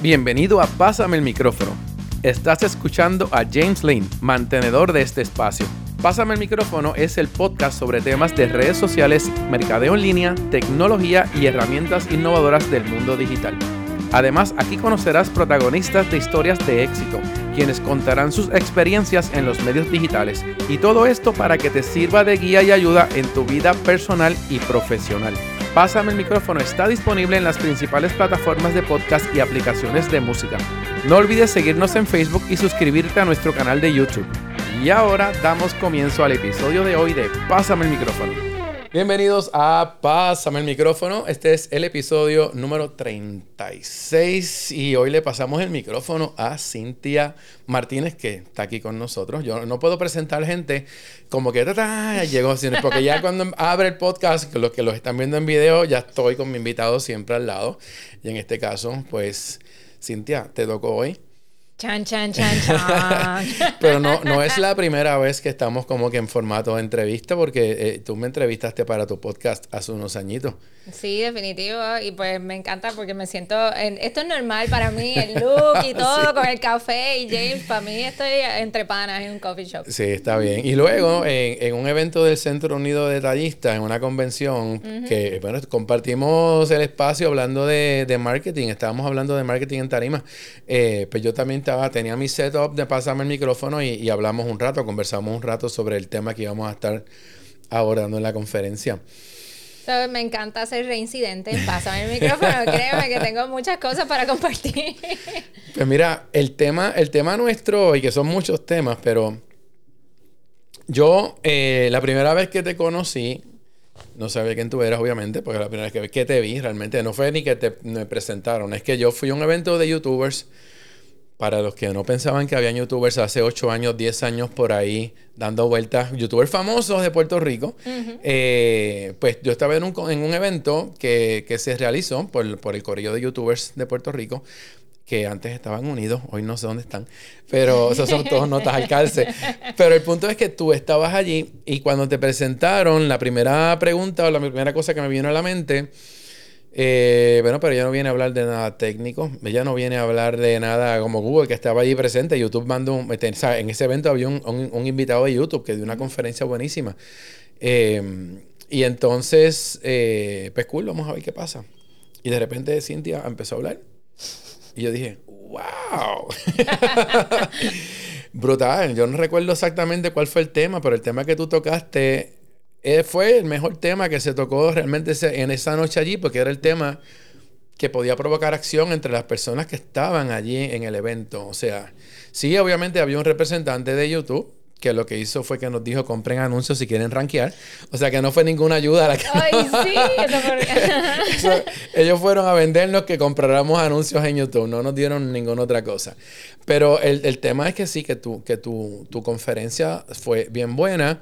Bienvenido a Pásame el micrófono. Estás escuchando a James Lane, mantenedor de este espacio. Pásame el micrófono es el podcast sobre temas de redes sociales, mercadeo en línea, tecnología y herramientas innovadoras del mundo digital. Además, aquí conocerás protagonistas de historias de éxito, quienes contarán sus experiencias en los medios digitales y todo esto para que te sirva de guía y ayuda en tu vida personal y profesional. Pásame el micrófono está disponible en las principales plataformas de podcast y aplicaciones de música. No olvides seguirnos en Facebook y suscribirte a nuestro canal de YouTube. Y ahora damos comienzo al episodio de hoy de Pásame el micrófono. Bienvenidos a Pásame el micrófono. Este es el episodio número 36 y hoy le pasamos el micrófono a Cintia Martínez que está aquí con nosotros. Yo no puedo presentar gente como que llegó, porque ya cuando abre el podcast, los que los están viendo en video, ya estoy con mi invitado siempre al lado. Y en este caso, pues, Cintia, te tocó hoy. Chan, chan, chan, chan. Pero no, no es la primera vez que estamos como que en formato de entrevista, porque eh, tú me entrevistaste para tu podcast hace unos añitos. Sí, definitivo. Y pues me encanta porque me siento. esto es normal para mí, el look y todo, con el café y James. Para mí estoy entre panas en un coffee shop. Sí, está bien. Y luego, en, un evento del Centro Unido de Tallistas, en una convención, que bueno, compartimos el espacio hablando de, de, marketing. Estábamos hablando de marketing en Tarima. Eh, pues yo también estaba, tenía mi setup de pasarme el micrófono y, y hablamos un rato, conversamos un rato sobre el tema que íbamos a estar abordando en la conferencia me encanta hacer reincidente. Pásame el micrófono, créeme que tengo muchas cosas para compartir. Pues mira, el tema, el tema nuestro y que son muchos temas, pero yo eh, la primera vez que te conocí, no sabía quién tú eras, obviamente, porque la primera vez que, te vi realmente no fue ni que te me presentaron, es que yo fui a un evento de youtubers para los que no pensaban que había youtubers hace 8 años, 10 años por ahí dando vueltas, youtubers famosos de Puerto Rico, eh, pues yo estaba en un, en un evento que, se realizó por, por el correo de youtubers de Puerto Rico, que antes estaban unidos, hoy no sé dónde están, pero esos son todos notas al calce. Pero el punto es que tú estabas allí y cuando te presentaron, la primera pregunta o la primera cosa que me vino a la mente eh, bueno, pero ella no viene a hablar de nada técnico. Ella no viene a hablar de nada como Google, que estaba allí presente. YouTube mandó un. Este, en ese evento había un, invitado de YouTube que dio una conferencia buenísima. Eh, y entonces, eh, pues cool, vamos a ver qué pasa. Y de repente Cintia empezó a hablar. Y yo dije, ¡wow! Brutal. Yo no recuerdo exactamente cuál fue el tema, pero el tema que tú tocaste eh, fue el mejor tema que se tocó realmente en esa noche allí, porque era el tema que podía provocar acción entre las personas que estaban allí en el evento. O sea, sí, obviamente había un representante de YouTube que lo que hizo fue que nos dijo compren anuncios si quieren rankear. O sea que no fue ninguna ayuda a la que... Ay, sí, eso ellos fueron a vendernos que compráramos anuncios en YouTube, no nos dieron ninguna otra cosa. Pero el, el tema es que sí, que, tu, que tu, tu conferencia fue bien buena.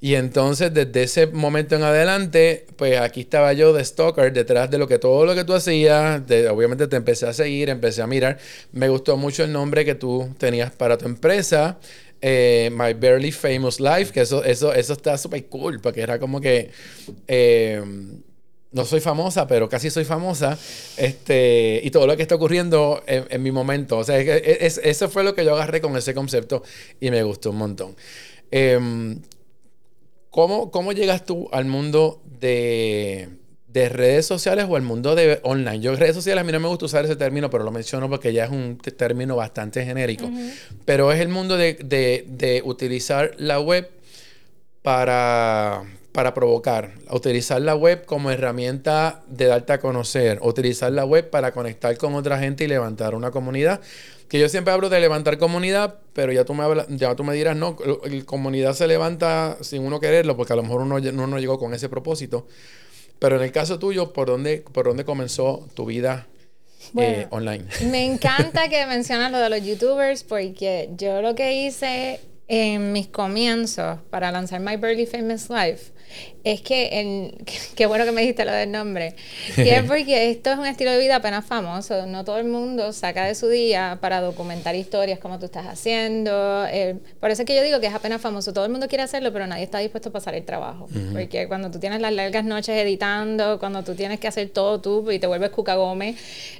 Y entonces, desde ese momento en adelante, pues aquí estaba yo de stalker, detrás de lo que todo lo que tú hacías. obviamente te empecé a seguir, empecé a mirar. Me gustó mucho el nombre que tú tenías para tu empresa. Eh, My Barely Famous Life, que eso, eso, eso está súper cool, porque era como que eh, no soy famosa, pero casi soy famosa, este, y todo lo que está ocurriendo en, mi momento. O sea, eso fue lo que yo agarré con ese concepto y me gustó un montón. Em, ¿Cómo, ¿Cómo llegas tú al mundo de, de, redes sociales o al mundo de online? Yo redes sociales a mí no me gusta usar ese término, pero lo menciono porque ya es un término bastante genérico. Pero es el mundo de, de, de utilizar la web para, para provocar, utilizar la web como herramienta de darte a conocer, utilizar la web para conectar con otra gente y levantar una comunidad que yo siempre hablo de levantar comunidad, pero ya tú me, ya tú me dirás, no, la comunidad se levanta sin uno quererlo, porque a lo mejor uno no, llegó con ese propósito. Pero en el caso tuyo, ¿por dónde, por dónde comenzó tu vida eh, online? Me encanta que mencionas lo de los youtubers, porque yo lo que hice en mis comienzos para lanzar My Barely Famous Life es que, qué bueno que me dijiste lo del nombre. Y es porque esto es un estilo de vida apenas famoso. No todo el mundo saca de su día para documentar historias como tú estás haciendo. Eh, por eso es que yo digo que es apenas famoso. Todo el mundo quiere hacerlo, pero nadie está dispuesto a pasar el trabajo. Porque cuando tú tienes las largas noches editando, cuando tú tienes que hacer todo tú y te vuelves Cuca Gómez,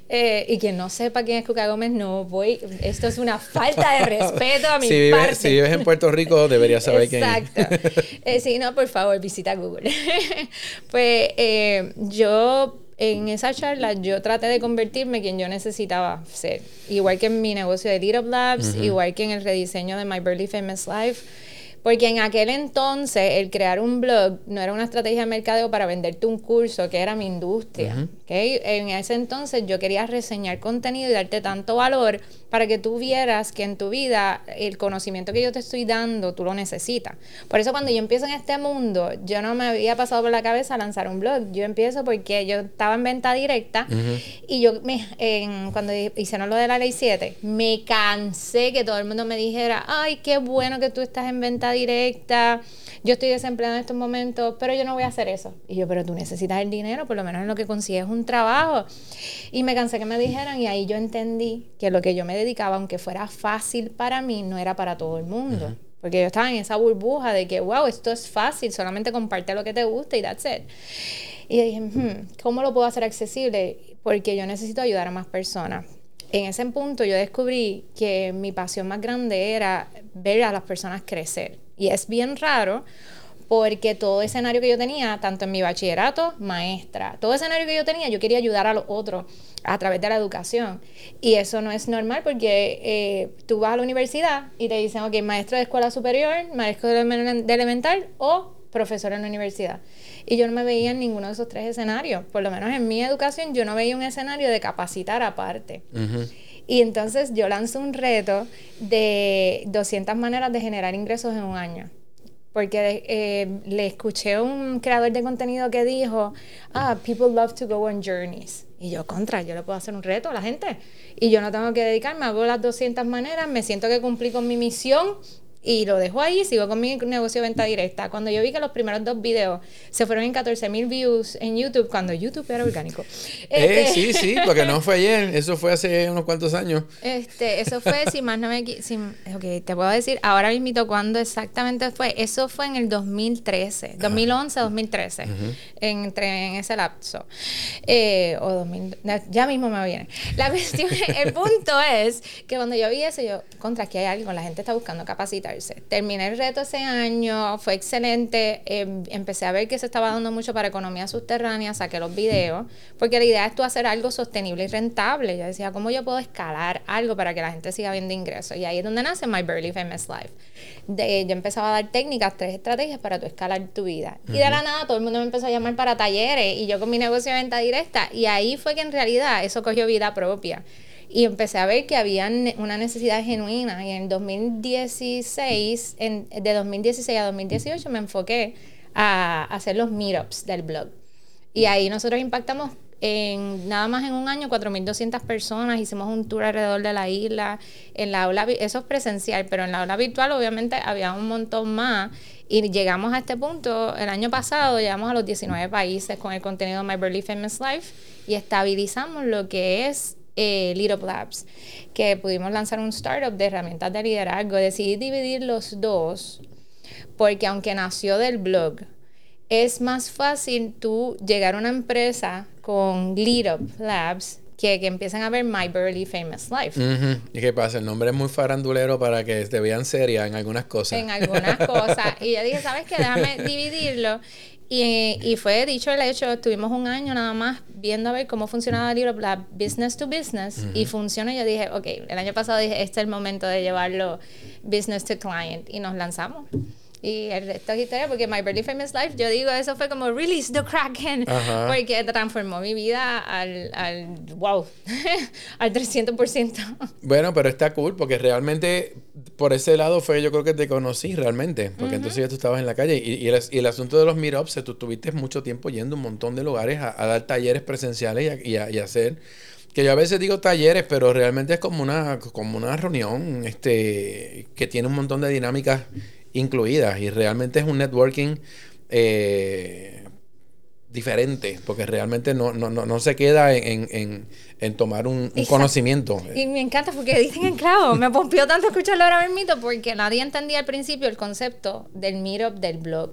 eh, y quien no sepa quién es Cuca Gómez, no voy. Esto es una falta de respeto a mi si parte. si vives en Puerto Rico, deberías saber quién es. Exacto. Eh, sí, no, por favor, visita Google. pues eh, yo en esa charla yo traté de convertirme quien yo necesitaba ser. Igual que en mi negocio de Little Labs, igual que en el rediseño de My Burly Famous Life. Porque en aquel entonces el crear un blog no era una estrategia de mercadeo para venderte un curso, que era mi industria. En ese entonces yo quería reseñar contenido y darte tanto valor para que tú vieras que en tu vida el conocimiento que yo te estoy dando, tú lo necesitas. Por eso cuando yo empiezo en este mundo, yo no me había pasado por la cabeza lanzar un blog. Yo empiezo porque yo estaba en venta directa y yo me, en, cuando hicieron lo de la ley 7, me cansé que todo el mundo me dijera, ay, qué bueno que tú estás en venta directa yo estoy desempleada en estos momentos, pero yo no voy a hacer eso. Y yo, pero tú necesitas el dinero, por lo menos en lo que consigues un trabajo. Y me cansé que me dijeran y ahí yo entendí que lo que yo me dedicaba, aunque fuera fácil para mí, no era para todo el mundo. Porque yo estaba en esa burbuja de que, wow, esto es fácil, solamente comparte lo que te gusta y that's it. Y dije, hmm, ¿cómo lo puedo hacer accesible? Porque yo necesito ayudar a más personas. En ese punto yo descubrí que mi pasión más grande era ver a las personas crecer. Y es bien raro porque todo escenario que yo tenía, tanto en mi bachillerato, maestra, todo escenario que yo tenía, yo quería ayudar a los otros a través de la educación. Y eso no es normal porque eh, tú vas a la universidad y te dicen, ok, maestro de escuela superior, maestro de, elemental o profesor en la universidad. Y yo no me veía en ninguno de esos tres escenarios. Por lo menos en mi educación yo no veía un escenario de capacitar aparte. Y entonces yo lanzo un reto de 200 maneras de generar ingresos en un año. Porque eh, le escuché a un creador de contenido que dijo, ah, people love to go on journeys. Y yo, contra, yo le puedo hacer un reto a la gente. Y yo no tengo que dedicarme, hago las 200 maneras, me siento que cumplí con mi misión y lo dejo ahí, sigo con mi negocio de venta directa. Cuando yo vi que los primeros dos videos se fueron en 14 mil views en YouTube, cuando YouTube era orgánico. Eh, este, sí, sí, porque no fue ayer, eso fue hace unos cuantos años. Este, eso fue, si más no me... Si, ok, te puedo decir ahora mismo cuándo exactamente fue. Eso fue en el 2013, 2011, 2013, entre en ese lapso. Eh, o 2000, ya mismo me viene. La cuestión, el punto es que cuando yo vi eso, yo, contra, aquí hay algo, la gente está buscando capacitar Terminé el reto ese año, fue excelente. Em, empecé a ver que se estaba dando mucho para economía subterránea, saqué los videos, porque la idea es tú hacer algo sostenible y rentable. Yo decía, ¿cómo yo puedo escalar algo para que la gente siga viendo ingresos? Y ahí es donde nace My Burly Famous Life. De, yo empezaba a dar técnicas, tres estrategias para tú escalar tu vida. Y de la nada todo el mundo me empezó a llamar para talleres y yo con mi negocio de venta directa. Y ahí fue que en realidad eso cogió vida propia y empecé a ver que había una necesidad genuina. Y en 2016, en, de 2016 a 2018 me enfoqué a, hacer los meetups del blog. Y ahí nosotros impactamos en nada más en un año 4.200 personas, hicimos un tour alrededor de la isla, en la aula, eso es presencial, pero en la aula virtual obviamente había un montón más. Y llegamos a este punto, el año pasado llegamos a los 19 países con el contenido My Burly Famous Life y estabilizamos lo que es eh, Little Labs, que pudimos lanzar un startup de herramientas de liderazgo. Decidí dividir los dos porque aunque nació del blog, es más fácil tú llegar a una empresa con Little Labs que, que empiecen a ver My Burly Famous Life. ¿Y qué pasa? El nombre es muy farandulero para que te vean seria en algunas cosas. En algunas cosas. Y yo dije, ¿sabes qué? Déjame dividirlo. Y, y, fue dicho el hecho, estuvimos un año nada más viendo a ver cómo funcionaba la business to business y funciona. Y yo dije, ok, el año pasado dije, este es el momento de llevarlo business to client y nos lanzamos. Y el resto es historia, porque My Very Famous Life, yo digo, eso fue como release the Kraken, porque transformó mi vida al, al wow, al 300%. Bueno, pero está cool, porque realmente por ese lado fue yo creo que te conocí realmente, porque entonces ya tú estabas en la calle. Y, y, el, y el, asunto de los meetups, tú tuviste mucho tiempo yendo a un montón de lugares a, dar talleres presenciales y a, y a hacer que yo a veces digo talleres, pero realmente es como una, como una reunión este, que tiene un montón de dinámicas incluidas y realmente es un networking eh, diferente, porque realmente no, no, no, no se queda en, en, en tomar un, un conocimiento. Y me encanta porque dicen en clavo, me pompió tanto escucharlo ahora mismo porque nadie entendía al principio el concepto del meetup del blog,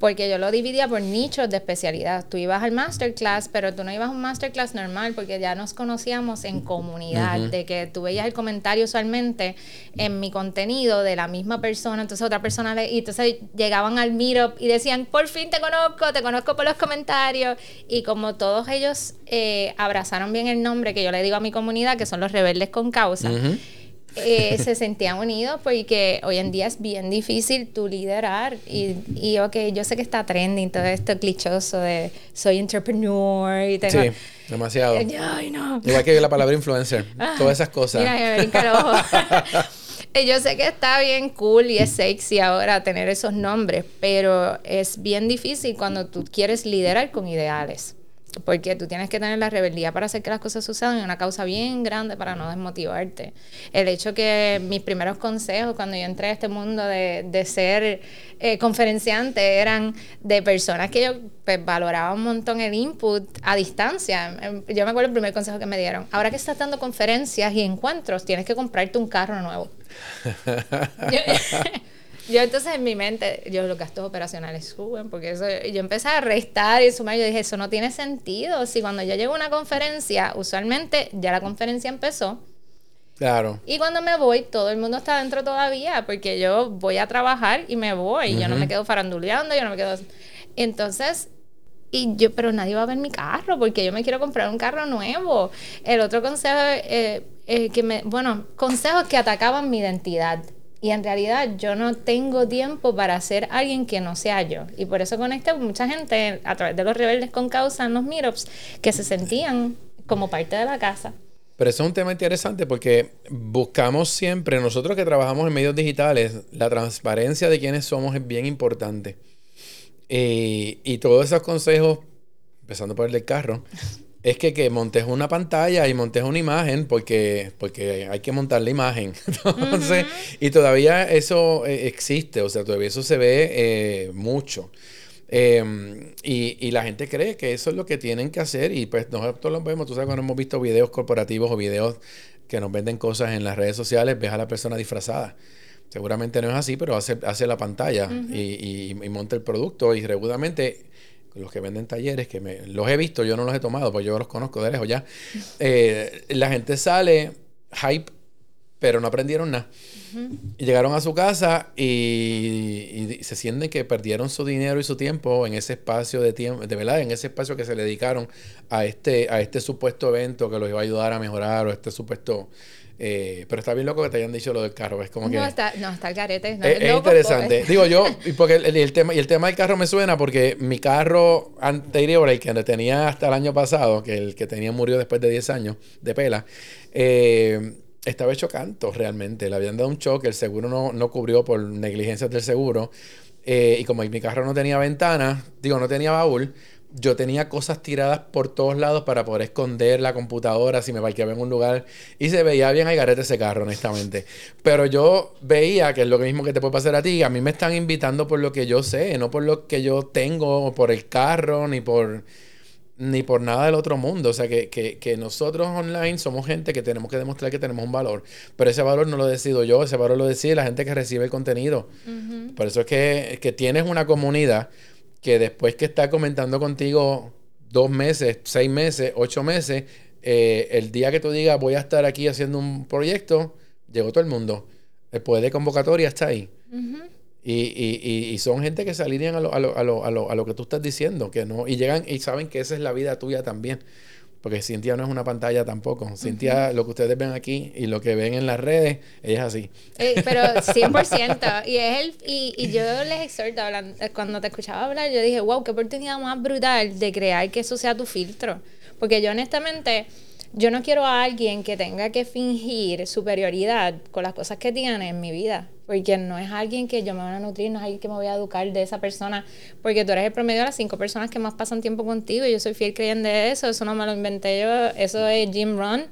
porque yo lo dividía por nichos de especialidad. Tú ibas al masterclass, pero tú no ibas a un masterclass normal porque ya nos conocíamos en comunidad, de que tú veías el comentario usualmente en mi contenido de la misma persona, entonces otra persona le, y entonces llegaban al meetup y decían, por fin te conozco, te conozco por los comentarios y como todos ellos eh, abrazaron bien el nombre que yo le digo a mi comunidad, que son los rebeldes con causa, eh, se sentían unidos porque hoy en día es bien difícil tu liderar y, y ok, yo sé que está trending todo esto clichoso de soy entrepreneur y tengo... Sí, demasiado. Igual que la palabra influencer, ah, todas esas cosas. Mira, me ojo. Yo sé que está bien cool y es sexy ahora tener esos nombres, pero es bien difícil cuando tú quieres liderar con ideales. Porque tú tienes que tener la rebeldía para hacer que las cosas sucedan y una causa bien grande para no desmotivarte. El hecho que mis primeros consejos cuando yo entré a este mundo de, de ser eh, conferenciante eran de personas que yo pues, valoraba un montón el input a distancia. Em, yo me acuerdo el primer consejo que me dieron. Ahora que estás dando conferencias y encuentros, tienes que comprarte un carro nuevo. yo, entonces en mi mente, yo los gastos operacionales suben, porque eso, yo empecé a restar y sumar, yo dije, eso no tiene sentido. Si cuando yo llego a una conferencia, usualmente ya la conferencia empezó. Claro. Y cuando me voy, todo el mundo está dentro todavía, porque yo voy a trabajar y me voy. Yo no me quedo faranduleando, yo no me quedo... Entonces, y yo, pero nadie va a ver mi carro, porque yo me quiero comprar un carro nuevo. El otro consejo eh, eh, que me, bueno, consejos que atacaban mi identidad. Y en realidad yo no tengo tiempo para ser alguien que no sea yo. Y por eso conecté con mucha gente a través de los rebeldes con causa en los meetups que se sentían como parte de la casa. Pero eso es un tema interesante porque buscamos siempre, nosotros que trabajamos en medios digitales, la transparencia de quiénes somos es bien importante. Y, y todos esos consejos, empezando por el del carro, es que, que montes una pantalla y montes una imagen porque, porque hay que montar la imagen. Entonces, y todavía eso eh, existe, o sea, todavía eso se ve eh, mucho. Em, y, y, la gente cree que eso es lo que tienen que hacer y pues nosotros lo vemos, tú sabes cuando hemos visto videos corporativos o videos que nos venden cosas en las redes sociales, ves a la persona disfrazada. Seguramente no es así, pero hace, hace la pantalla y, y, y, monta el producto y regularmente los que venden talleres, que me, los he visto, yo no los he tomado, pues yo los conozco de lejos ya. Eh, la gente sale hype, pero no aprendieron nada. Y llegaron a su casa y, se sienten que perdieron su dinero y su tiempo en ese espacio de tiempo, de verdad, en ese espacio que se le dedicaron a este, a este supuesto evento que los iba a ayudar a mejorar o este supuesto eh, pero está bien loco que te hayan dicho lo del carro. Es como que. No, está, no, está el carete. es, interesante. Digo yo, porque el, tema, y el tema del carro me suena porque mi carro anterior, el que tenía hasta el año pasado, que el que tenía murió después de 10 años de pela, eh, estaba hecho canto realmente. Le habían dado un choque, el seguro no, no cubrió por negligencias del seguro. Eh, y como mi carro no tenía ventana, digo, no tenía baúl, yo tenía cosas tiradas por todos lados para poder esconder la computadora si me parqueaba en un lugar y se veía bien al garete ese carro, honestamente. Pero yo veía que es lo mismo que te puede pasar a ti. A mí me están invitando por lo que yo sé, no por lo que yo tengo, por el carro, ni por ni por nada del otro mundo. O sea, que, que, que, nosotros online somos gente que tenemos que demostrar que tenemos un valor. Pero ese valor no lo decido yo, ese valor lo decide la gente que recibe el contenido. Por eso es que, que tienes una comunidad que después que está comentando contigo dos meses, seis meses, ocho meses, eh, el día que tú digas voy a estar aquí haciendo un proyecto, llegó todo el mundo. El poder de convocatoria está ahí. y, y, y, son gente que se alinean a lo, a, lo, a, lo, a lo que tú estás diciendo, que no, y llegan y saben que esa es la vida tuya también. Porque Cintia no es una pantalla tampoco. Cintia, lo que ustedes ven aquí y lo que ven en las redes, ella es así. Eh, pero 100%. y, es el, y, y yo les exhorto, hablando, cuando te escuchaba hablar, yo dije, wow, qué oportunidad más brutal de crear que eso sea tu filtro. Porque yo honestamente, yo no quiero a alguien que tenga que fingir superioridad con las cosas que tiene en mi vida porque no es alguien que yo me voy a nutrir, no es alguien que me voy a educar de esa persona, porque tú eres el promedio de las cinco personas que más pasan tiempo contigo y yo soy fiel creyente de eso, eso no me lo inventé yo, eso es Jim Rohn,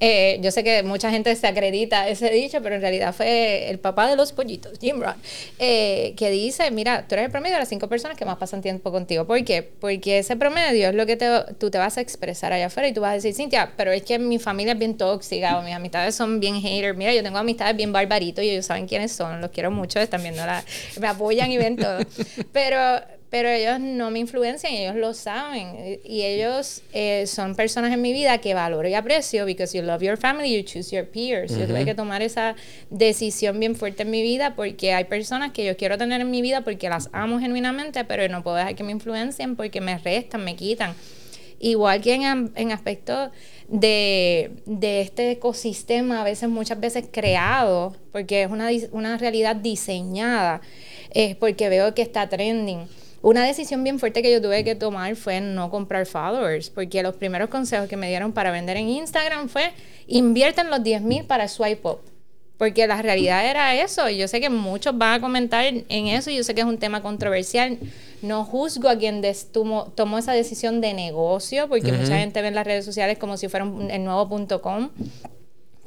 Eh, yo sé que mucha gente se acredita ese dicho, pero en realidad fue el papá de los pollitos, Jim Rohn, eh, que dice, mira, tú eres el promedio de las cinco personas que más pasan tiempo contigo. ¿Por qué? Porque ese promedio es lo que te, tú te vas a expresar allá afuera y tú vas a decir, Cintia, pero es que mi familia es bien tóxica o mis amistades son bien haters. Mira, yo tengo amistades bien barbaritos y ellos saben quiénes son, los quiero mucho, están viendo la, me apoyan y ven todo. Pero pero ellos no me influencian, ellos lo saben. Y ellos eh, son personas en mi vida que valoro y aprecio, because you love your family, you choose your peers. Yo tuve que tomar esa decisión bien fuerte en mi vida porque hay personas que yo quiero tener en mi vida porque las amo genuinamente, pero no puedo dejar que me influencien porque me restan, me quitan. Igual que en, en aspectos de, de, este ecosistema, a veces, muchas veces creado, porque es una, una realidad diseñada, es porque veo que está trending una decisión bien fuerte que yo tuve que tomar fue no comprar followers, porque los primeros consejos que me dieron para vender en Instagram fue invierten los 10 mil para swipe up. Porque la realidad era eso. Yo sé que muchos van a comentar en eso. Yo sé que es un tema controversial. No juzgo a quien tomó, tomó esa decisión de negocio, porque mucha gente ve en las redes sociales como si fuera el nuevo punto com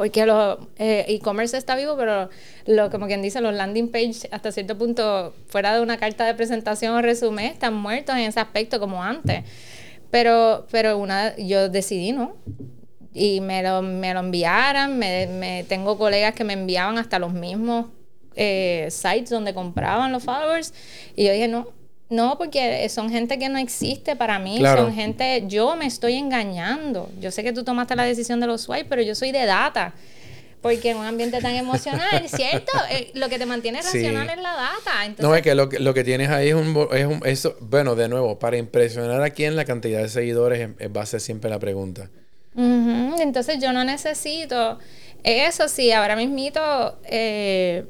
porque los eh, e-commerce está vivo, pero lo, como quien dice, los landing page hasta cierto punto, fuera de una carta de presentación o resumen, están muertos en ese aspecto como antes. Pero, pero una, yo decidí, ¿no? Y me lo, me lo enviaran, me, me tengo colegas que me enviaban hasta los mismos eh, sites donde compraban los followers. Y yo dije, no, no, porque son gente que no existe para mí, son gente, yo me estoy engañando. Yo sé que tú tomaste la decisión de los swipe, pero yo soy de data. Porque en un ambiente tan emocional, ¿cierto? Eh, lo que te mantiene racional es la data. no, es que lo, que tienes ahí es un, es un... Eso, bueno, de nuevo, para impresionar a quién la cantidad de seguidores va a ser siempre la pregunta. Entonces yo no necesito... Eso. Sí, ahora mismito... Eh,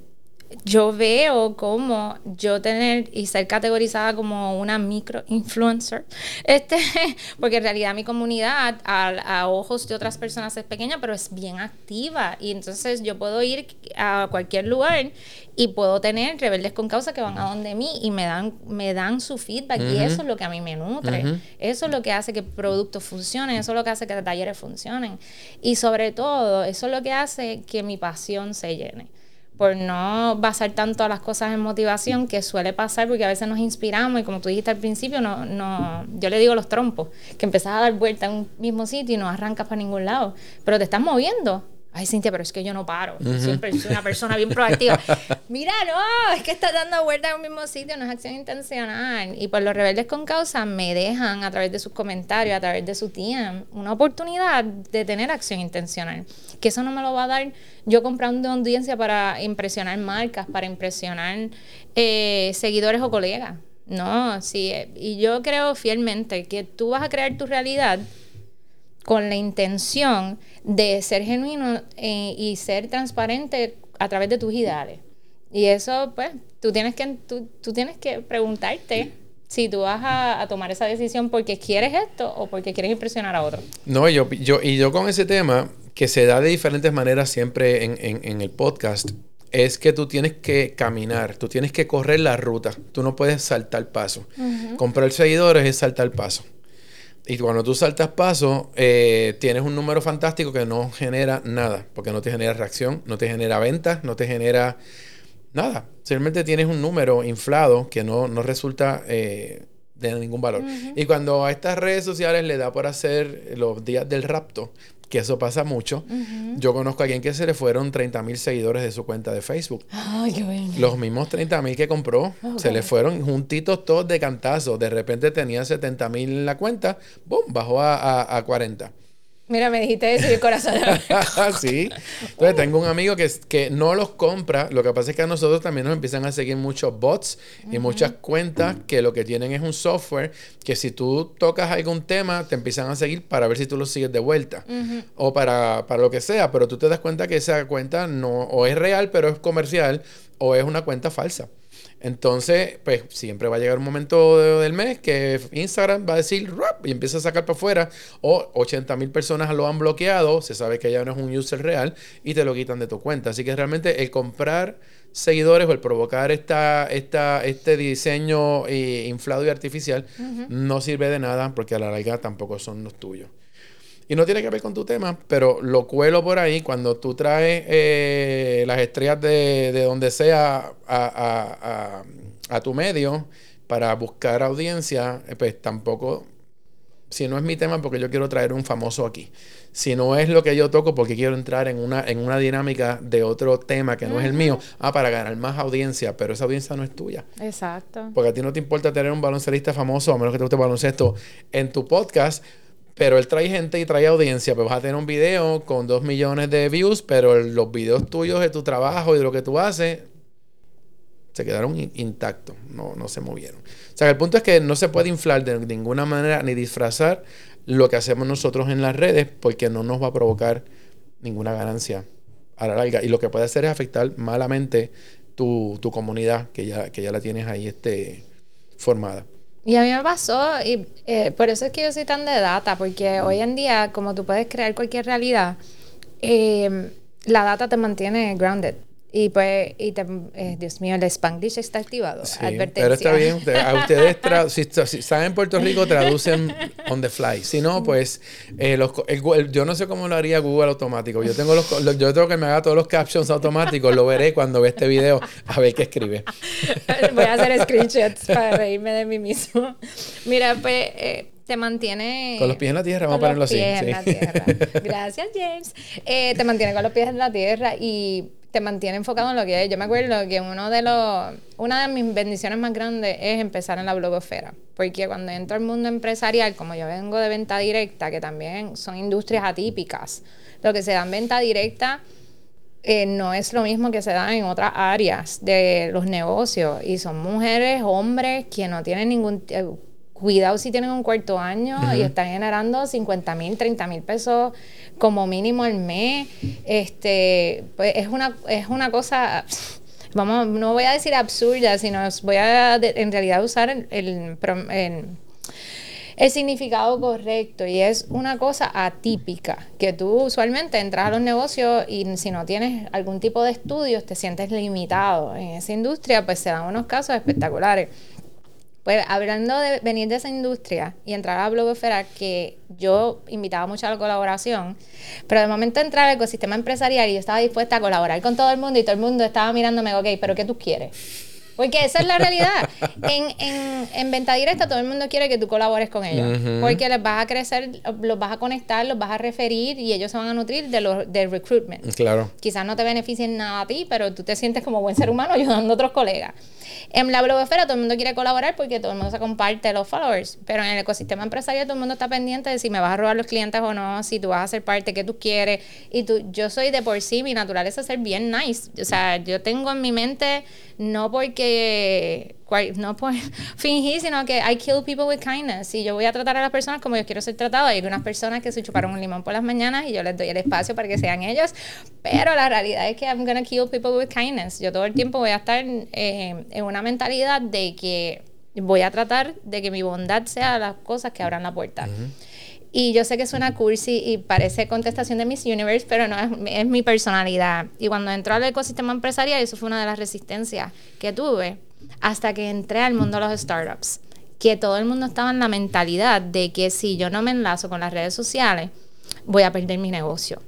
yo veo como yo tener y ser categorizada como una micro influencer, este, porque en realidad mi comunidad a, ojos de otras personas es pequeña, pero es bien activa. Y entonces yo puedo ir a cualquier lugar y puedo tener rebeldes con causa que van a donde mí y me dan, me dan su feedback. Y eso es lo que a mí me nutre, eso es lo que hace que productos funcionen, eso es lo que hace que talleres funcionen. Y sobre todo eso es lo que hace que mi pasión se llene por no basar tanto las cosas en motivación, que suele pasar porque a veces nos inspiramos y como tú dijiste al principio, no, no, yo le digo los trompos, que empezás a dar vuelta en un mismo sitio y no arrancas para ningún lado, pero te estás moviendo. Ay, Cintia, pero es que yo no paro. Siempre soy una persona bien proactiva. Mira, no, es que estás dando vueltas en un mismo sitio, no es acción intencional. Y por los rebeldes con causa me dejan a través de sus comentarios, a través de su TM, una oportunidad de tener acción intencional. Que eso no me lo va a dar yo comprando audiencia para impresionar marcas, para impresionar eh, seguidores o colegas. No, sí. Y yo creo fielmente que tú vas a crear tu realidad con la intención de ser genuino eh, y ser transparente a través de tus ideales. Y eso, pues, tú tienes que, tú, tienes que preguntarte si tú vas a, tomar esa decisión porque quieres esto o porque quieres impresionar a otro. No, yo, yo, y yo con ese tema, que se da de diferentes maneras siempre en, el podcast, es que tú tienes que caminar, tú tienes que correr la ruta, tú no puedes saltar paso. Comprar seguidores es saltar paso. Y cuando tú saltas paso, eh, tienes un número fantástico que no genera nada, porque no te genera reacción, no te genera ventas, no te genera nada. Simplemente tienes un número inflado que no, resulta eh, de ningún valor. Y cuando a estas redes sociales le da por hacer los días del rapto, que eso pasa mucho. Yo conozco a alguien que se le fueron 30 mil seguidores de su cuenta de Facebook. Ay, qué bueno. Los mismos 30 mil que compró, se le fueron juntitos todos de cantazo. De repente tenía 70 mil en la cuenta, ¡bum! Bajó a, a, a 40. Mira, me dijiste eso y el corazón. sí. Entonces tengo un amigo que, que no los compra. Lo que pasa es que a nosotros también nos empiezan a seguir muchos bots y muchas cuentas que lo que tienen es un software que si tú tocas algún tema, te empiezan a seguir para ver si tú lo sigues de vuelta. O para, para lo que sea. Pero tú te das cuenta que esa cuenta no o es real, pero es comercial, o es una cuenta falsa. Entonces, pues siempre va a llegar un momento del mes que Instagram va a decir ¡Rap! y empieza a sacar para afuera. O 80 mil personas lo han bloqueado, se sabe que ya no es un user real y te lo quitan de tu cuenta. Así que realmente el comprar seguidores o el provocar esta, esta, este diseño eh, inflado y artificial no sirve de nada porque a la larga tampoco son los tuyos. Y no tiene que ver con tu tema, pero lo cuelo por ahí. Cuando tú traes eh, las estrellas de, de, donde sea a, a, a, tu medio para buscar audiencia, eh, pues tampoco, si no es mi tema, porque yo quiero traer un famoso aquí. Si no es lo que yo toco, porque quiero entrar en una, en una dinámica de otro tema que no es el mío, ah, para ganar más audiencia, pero esa audiencia no es tuya. Exacto. Porque a ti no te importa tener un baloncelista famoso, a menos que te guste baloncesto, en tu podcast pero él trae gente y trae audiencia. Pues vas a tener un video con dos millones de views, pero los videos tuyos de tu trabajo y de lo que tú haces se quedaron intactos, no, no se movieron. O sea, el punto es que no se puede inflar de ninguna manera ni disfrazar lo que hacemos nosotros en las redes porque no nos va a provocar ninguna ganancia a la larga. Y lo que puede hacer es afectar malamente tu, tu comunidad que ya, que ya la tienes ahí este, formada. Y a mí me pasó, y eh, por eso es que yo soy tan de data, porque hoy en día, como tú puedes crear cualquier realidad, eh, la data te mantiene grounded. Y pues, y te, eh, Dios mío, el Spanglish está activado. Sí, pero está bien. a ustedes, si, si, están en Puerto Rico, traducen on the fly. Si no, pues, eh, los, yo no sé cómo lo haría Google automático. Yo tengo los, yo tengo que me haga todos los captions automáticos. Lo veré cuando ve este video a ver qué escribe. Voy a hacer screenshots para reírme de mí mismo. Mira, pues. Eh, te mantiene... Con los pies en la tierra, vamos a ponerlo así. En la tierra. Gracias, James. Te mantiene con los pies en la tierra y te mantiene enfocado en lo que es. Yo me acuerdo que uno de los, una de mis bendiciones más grandes es empezar en la blogosfera, porque cuando entro al mundo empresarial, como yo vengo de venta directa, que también son industrias atípicas, lo que se da en venta directa eh, no es lo mismo que se da en otras áreas de los negocios, y son mujeres, hombres, que no tienen ningún... Cuidado si tienen un cuarto año y están generando 50 mil, 30 mil pesos como mínimo al mes. Este, pues es una, es una cosa, vamos, no voy a decir absurda, sino voy a en realidad usar el, el, el significado correcto y es una cosa atípica, que tú usualmente entras a los negocios y si no tienes algún tipo de estudios te sientes limitado. En esa industria pues se dan unos casos espectaculares. Pues hablando de venir de esa industria y entrar a la blogosfera, que yo invitaba mucho a la colaboración, pero de momento entrar al ecosistema empresarial y yo estaba dispuesta a colaborar con todo el mundo y todo el mundo estaba mirándome, ok, pero ¿qué tú quieres? Porque esa es la realidad. En, en, en, venta directa todo el mundo quiere que tú colabores con ellos. Porque les vas a crecer, los vas a conectar, los vas a referir y ellos se van a nutrir de los del recruitment. Claro. Quizás no te beneficien nada a ti, pero tú te sientes como buen ser humano ayudando a otros colegas. En la blogosfera todo el mundo quiere colaborar porque todo el mundo se comparte los followers, pero en el ecosistema empresarial todo el mundo está pendiente de si me vas a robar los clientes o no, si tú vas a ser parte que tú quieres. Y tú, yo soy de por sí, mi naturaleza es ser bien nice. O sea, yo tengo en mi mente, no porque no por fingir, sino que I kill people with kindness. Y yo voy a tratar a las personas como yo quiero ser tratado. Hay unas personas que se chuparon un limón por las mañanas y yo les doy el espacio para que sean ellos. Pero la realidad es que I'm gonna kill people with kindness. Yo todo el tiempo voy a estar eh, en una mentalidad de que voy a tratar de que mi bondad sea las cosas que abran la puerta. Y yo sé que suena cursi y parece contestación de Miss Universe, pero no, es, es, mi personalidad. Y cuando entró al ecosistema empresarial, eso fue una de las resistencias que tuve hasta que entré al mundo de los startups. Que todo el mundo estaba en la mentalidad de que si yo no me enlazo con las redes sociales, voy a perder mi negocio.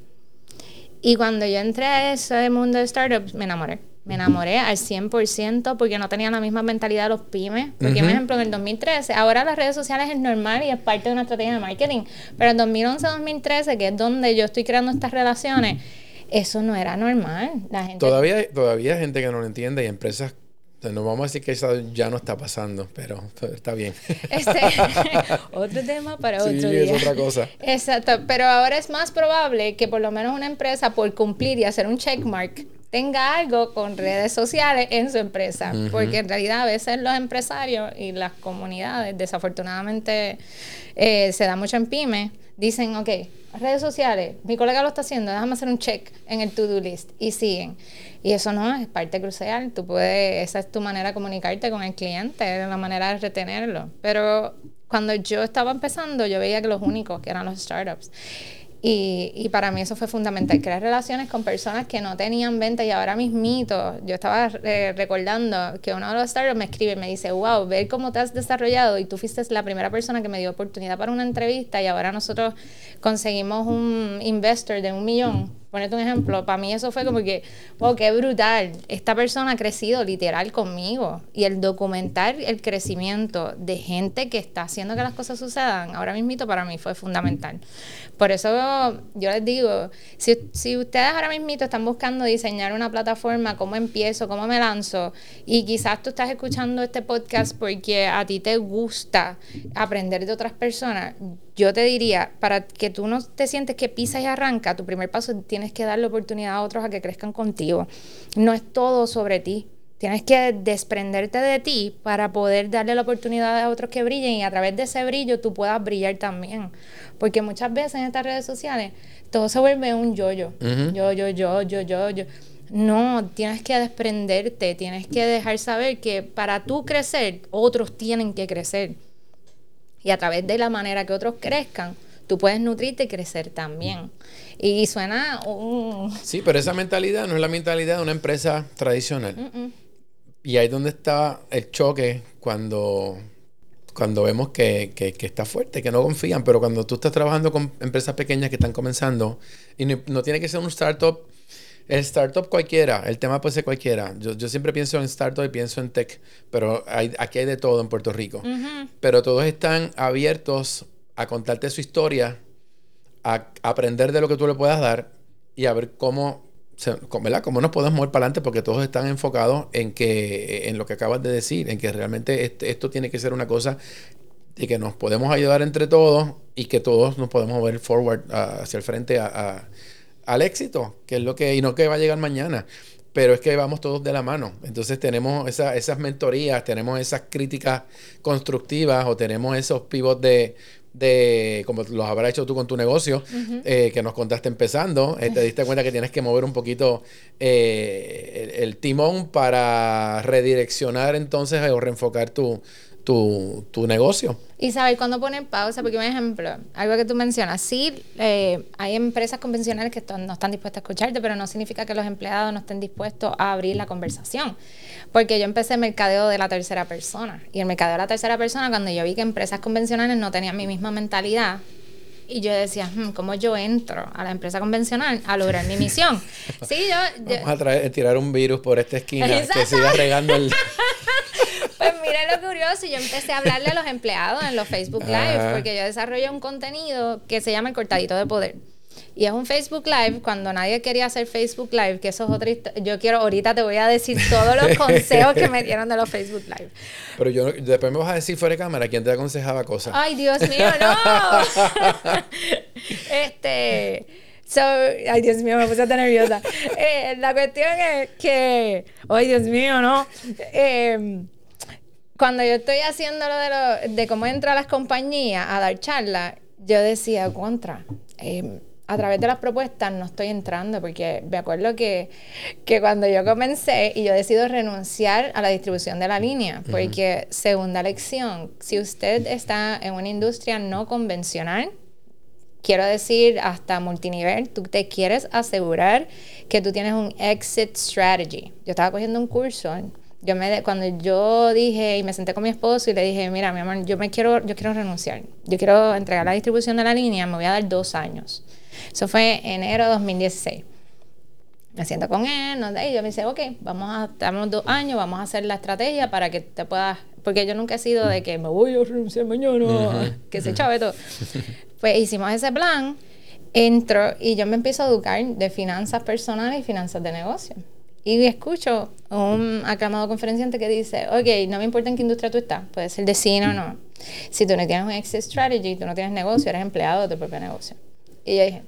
Y cuando yo entré a ese mundo de startups, me enamoré me enamoré al 100% porque no tenía la misma mentalidad de los pymes. Porque, por ejemplo, en el 2013, ahora las redes sociales es normal y es parte de una estrategia de marketing. Pero en 2011-2013, que es donde yo estoy creando estas relaciones, eso no era normal. La gente... Todavía, todavía hay gente que no lo entiende y empresas no vamos a decir que eso ya no está pasando, pero está bien. Este, otro tema para otro sí, día. es otra cosa. Exacto, pero ahora es más probable que por lo menos una empresa por cumplir y hacer un checkmark tenga algo con redes sociales en su empresa, porque en realidad a veces los empresarios y las comunidades, desafortunadamente eh, se da mucho en pymes, dicen, ok, redes sociales, mi colega lo está haciendo, déjame hacer un check en el to-do list y siguen. Y eso no es parte crucial, tú puedes, esa es tu manera de comunicarte con el cliente, es la manera de retenerlo. Pero cuando yo estaba empezando, yo veía que los únicos que eran los startups Y, y, para mí eso fue fundamental, crear relaciones con personas que no tenían venta y ahora mismito, yo estaba eh, recordando que uno de los startups me escribe y me dice, wow, ver cómo te has desarrollado y tú fuiste la primera persona que me dio oportunidad para una entrevista y ahora nosotros conseguimos un investor de un millón ponerte un ejemplo, para mí eso fue como que, wow, qué brutal. Esta persona ha crecido literal conmigo. Y el documentar el crecimiento de gente que está haciendo que las cosas sucedan, ahora mismito para mí fue fundamental. Por eso yo les digo, si, si ustedes ahora mismito están buscando diseñar una plataforma, cómo empiezo, cómo me lanzo, y quizás tú estás escuchando este podcast porque a ti te gusta aprender de otras personas, yo te diría, para que tú no te sientes que pisas y arranca, tu primer paso tienes que darle oportunidad a otros a que crezcan contigo. No es todo sobre ti. Tienes que desprenderte de ti para poder darle la oportunidad a otros que brillen y a través de ese brillo tú puedas brillar también. Porque muchas veces en estas redes sociales todo se vuelve un yo-yo. Yo, yo, yo, yo, yo, yo. No, tienes que desprenderte, tienes que dejar saber que para tú crecer, otros tienen que crecer y a través de la manera que otros crezcan, tú puedes nutrirte y crecer también. Y suena un... Sí, pero esa mentalidad no es la mentalidad de una empresa tradicional. Y ahí es donde está el choque cuando, cuando vemos que, que, está fuerte, que no confían, pero cuando tú estás trabajando con empresas pequeñas que están comenzando, y no tiene que ser un startup el startup cualquiera, el tema puede ser cualquiera. Yo, yo siempre pienso en startup y pienso en tech, pero hay, aquí hay de todo en Puerto Rico. Pero todos están abiertos a contarte su historia, a aprender de lo que tú le puedas dar y a ver cómo, ¿verdad? cómo nos podemos mover para adelante, porque todos están enfocados en, que, en lo que acabas de decir, en que realmente este, esto tiene que ser una cosa y que nos podemos ayudar entre todos y que todos nos podemos mover forward hacia el frente a al éxito, que es lo que, y no que va a llegar mañana, pero es que vamos todos de la mano. Entonces tenemos esas mentorías, tenemos esas críticas constructivas o tenemos esos pivots de, de como los habrás hecho tú con tu negocio, eh, que nos contaste empezando, eh, te diste cuenta que tienes que mover un poquito eh, el, timón para redireccionar entonces o reenfocar tu, tu, tu negocio. Y saber cuándo poner pausa, porque un ejemplo, algo que tú mencionas, sí, eh, hay empresas convencionales que no están dispuestas a escucharte, pero no significa que los empleados no estén dispuestos a abrir la conversación. Porque yo empecé el mercadeo de la tercera persona. Y el mercadeo de la tercera persona, cuando yo vi que empresas convencionales no tenían mi misma mentalidad, y yo decía, hmm, ¿cómo yo entro a la empresa convencional a lograr mi misión? Sí, yo... Vamos a tirar un virus por esta esquina que siga regando el... Pues mira lo curioso, yo empecé a hablarle a los empleados en los Facebook Live, porque yo desarrollé un contenido que se llama El Cortadito de Poder. Y es un Facebook Live cuando nadie quería hacer Facebook Live, que eso es otra Yo quiero, ahorita te voy a decir todos los consejos que me dieron de los Facebook Live. Pero yo después me vas a decir fuera de cámara quién te aconsejaba cosas. Ay, Dios mío, no. este. So, ay, Dios mío, me puse hasta nerviosa. Eh, la cuestión es que. Ay, Dios mío, no. Eh, cuando yo estoy haciendo lo de, lo, de cómo entra a las compañías a dar charlas, yo decía, contra, em, a través de las propuestas no estoy entrando, porque me acuerdo que, que, cuando yo comencé y yo decido renunciar a la distribución de la línea, porque segunda lección, si usted está en una industria no convencional, quiero decir hasta multinivel, tú te quieres asegurar que tú tienes un exit strategy. Yo estaba cogiendo un curso yo me cuando yo dije y me senté con mi esposo y le dije, mira, mi amor, yo me quiero, yo quiero renunciar. Yo quiero entregar la distribución de la línea, me voy a dar dos años. Eso fue enero de 2016. Me siento con él, no, y yo me dice, ok, vamos a, damos dos años, vamos a hacer la estrategia para que te puedas, porque yo nunca he sido de que me voy a renunciar mañana, que se chave todo. pues hicimos ese plan, entro y yo me empiezo a educar de finanzas personales y finanzas de negocio. Y escucho a un aclamado conferenciante que dice, ok, no me importa en qué industria tú estás, puede ser de cine o no. Si tú no tienes un exit strategy, tú no tienes negocio, eres empleado de tu propio negocio. Y yo dije,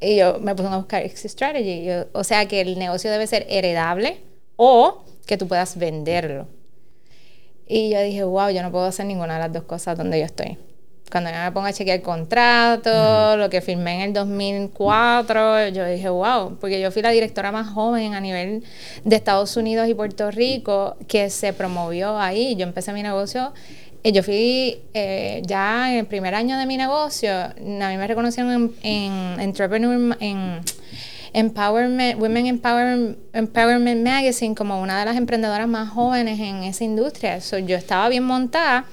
y yo me puse a buscar exit strategy. o sea que el negocio debe ser heredable o que tú puedas venderlo. Y yo dije, wow, yo no puedo hacer ninguna de las dos cosas donde yo estoy cuando yo me pongo a chequear el contrato, lo que firmé en el 2004, yo dije, wow, porque yo fui la directora más joven a nivel de Estados Unidos y Puerto Rico que se promovió ahí. Yo empecé mi negocio Eh, yo fui eh, ya en el primer año de mi negocio, a mí me reconocieron en, en Entrepreneur, en Empowerment, Women Empowerment, Empowerment Magazine como una de las emprendedoras más jóvenes en esa industria. yo estaba bien montada,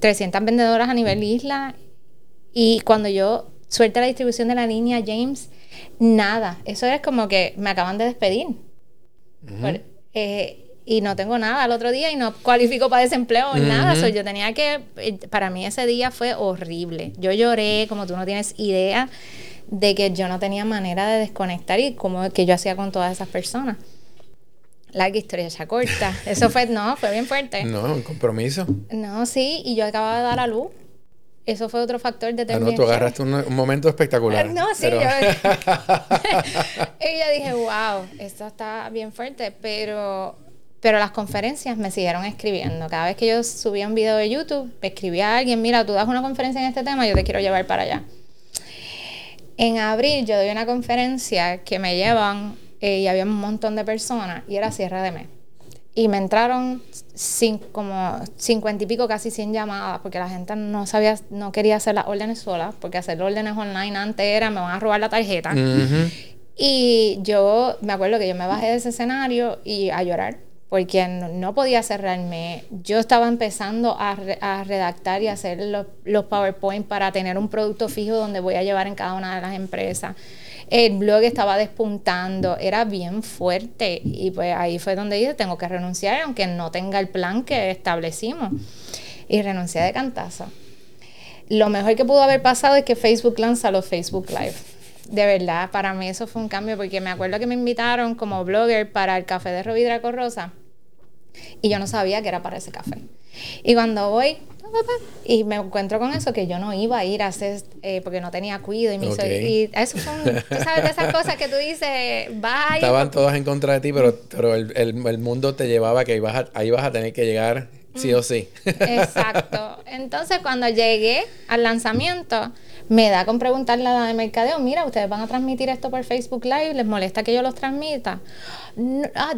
300 vendedoras a nivel isla, y cuando yo suelta la distribución de la línea James, nada. Eso es como que me acaban de despedir. Eh, y no tengo nada al otro día y no cualifico para desempleo ni nada. yo tenía que, eh, para mí ese día fue horrible. Yo lloré como tú no tienes idea de que yo no tenía manera de desconectar y como que yo hacía con todas esas personas. Larga historia ya corta. Eso fue, no, fue bien fuerte. No, un compromiso. No, sí, y yo acababa de dar a luz eso fue otro factor de Ah, no, tú agarraste un, momento espectacular. No, sí, yo... y yo dije, wow, esto está bien fuerte, pero, pero las conferencias me siguieron escribiendo. Cada vez que yo subía un video de YouTube, escribía a alguien, mira, tú das una conferencia en este tema, yo te quiero llevar para allá. En abril yo doy una conferencia que me llevan eh, y había un montón de personas y era cierre de mes. Y me entraron como cincuenta y pico, casi 100 llamadas, porque la gente no sabía, no quería hacer las órdenes solas, porque hacer órdenes online antes era, me van a robar la tarjeta. Y yo me acuerdo que yo me bajé de ese escenario y a llorar, porque no, podía cerrarme. Yo estaba empezando a, a redactar y hacer los, los PowerPoint para tener un producto fijo donde voy a llevar en cada una de las empresas el blog estaba despuntando, era bien fuerte y pues ahí fue donde dije, tengo que renunciar aunque no tenga el plan que establecimos. Y renuncié de cantazo. Lo mejor que pudo haber pasado es que Facebook lanza los Facebook Live. De verdad, para mí eso fue un cambio porque me acuerdo que me invitaron como blogger para el café de Rovidra Corrosa y yo no sabía que era para ese café. Y cuando voy, y me encuentro con eso que yo no iba a ir a hacer eh, porque no tenía cuido y, me y eso son, tú sabes, de esas cosas que tú dices, vaya. Estaban todas en contra de ti, pero, pero el, el, mundo te llevaba que ibas ahí vas a tener que llegar sí o sí. Exacto. Entonces, cuando llegué al lanzamiento, me da con preguntarle a la de mercadeo, mira, ustedes van a transmitir esto por Facebook Live, ¿les molesta que yo los transmita? ah,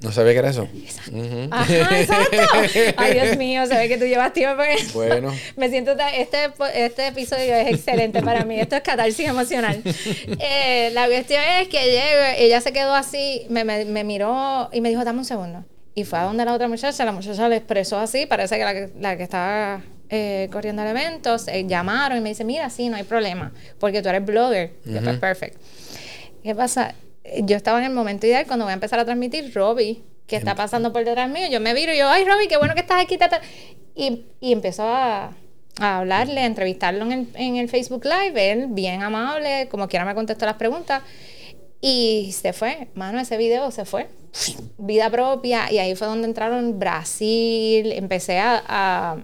no sabía que era eso. Exacto. Ajá, exacto. Ay, Dios mío, se ve que tú llevas tiempo. Bueno. Me siento. Este, este episodio es excelente para mí. Esto es catarsis emocional. Eh, la cuestión es que ella se quedó así, me, me, miró y me dijo, dame un segundo. Y fue a donde la otra muchacha, la muchacha le expresó así, parece que la que, la que estaba eh, corriendo el evento, se llamaron y me dice, mira, sí, no hay problema, porque tú eres blogger. Uh -huh. Yo, perfecto. ¿Qué pasa? Yo estaba en el momento ideal cuando voy a empezar a transmitir, Robbie, que está pasando por detrás mío, yo me viro y yo, ay, Robbie, qué bueno que estás aquí. Y, y empezó a, a, hablarle, a entrevistarlo en el, en el Facebook Live, él bien amable, como quiera me contestó las preguntas. Y se fue, mano, ese video se fue. Vida propia. Y ahí fue donde entraron Brasil. Empecé a, a,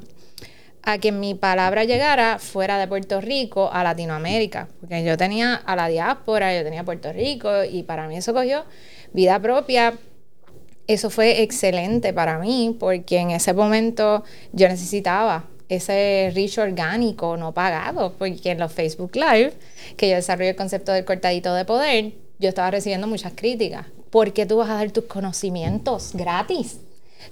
a, que mi palabra llegara fuera de Puerto Rico a Latinoamérica. Porque yo tenía a la diáspora, yo tenía Puerto Rico. Y para mí eso cogió vida propia. Eso fue excelente para mí porque en ese momento yo necesitaba ese reach orgánico no pagado, porque en los Facebook Live, que yo desarrollo el concepto del cortadito de poder, yo estaba recibiendo muchas críticas. ¿Por qué tú vas a dar tus conocimientos gratis?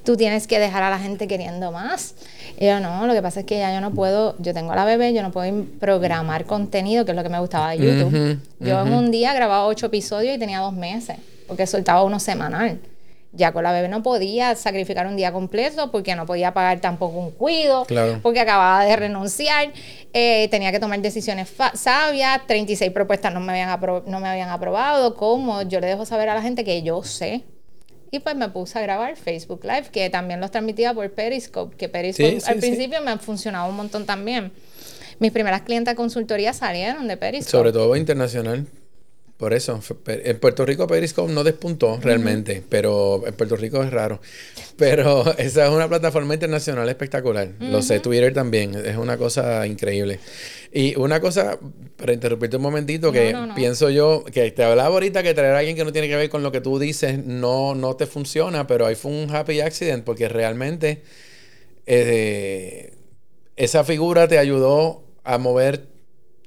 Tú tienes que dejar a la gente queriendo más. Y yo no, lo que pasa es que ya yo no puedo, yo tengo a la bebé, yo no puedo programar contenido, que es lo que me gustaba de YouTube. Uh -huh, yo uh -huh. en un día grababa ocho episodios y tenía dos meses, porque soltaba uno semanal. Ya con la bebé no podía sacrificar un día completo porque no podía pagar tampoco un cuido, claro. porque acababa de renunciar, eh, tenía que tomar decisiones sabias, 36 propuestas no me, habían no me habían aprobado, ¿cómo? Yo le dejo saber a la gente que yo sé. Y pues me puse a grabar Facebook Live, que también los transmitía por Periscope, que Periscope Sí, al sí. principio me ha funcionado un montón también. Mis primeras clientes de consultoría salieron de Periscope. Sobre todo internacional. Por eso, en Puerto Rico Periscope no despuntó realmente, pero en Puerto Rico es raro. Pero esa es una plataforma internacional espectacular. Lo sé, Twitter también, es una cosa increíble. Y una cosa, para interrumpirte un momentito, que No, no, no. pienso yo, que te hablaba ahorita que traer a alguien que no tiene que ver con lo que tú dices no, no te funciona, pero ahí fue un happy accident porque realmente eh, esa figura te ayudó a mover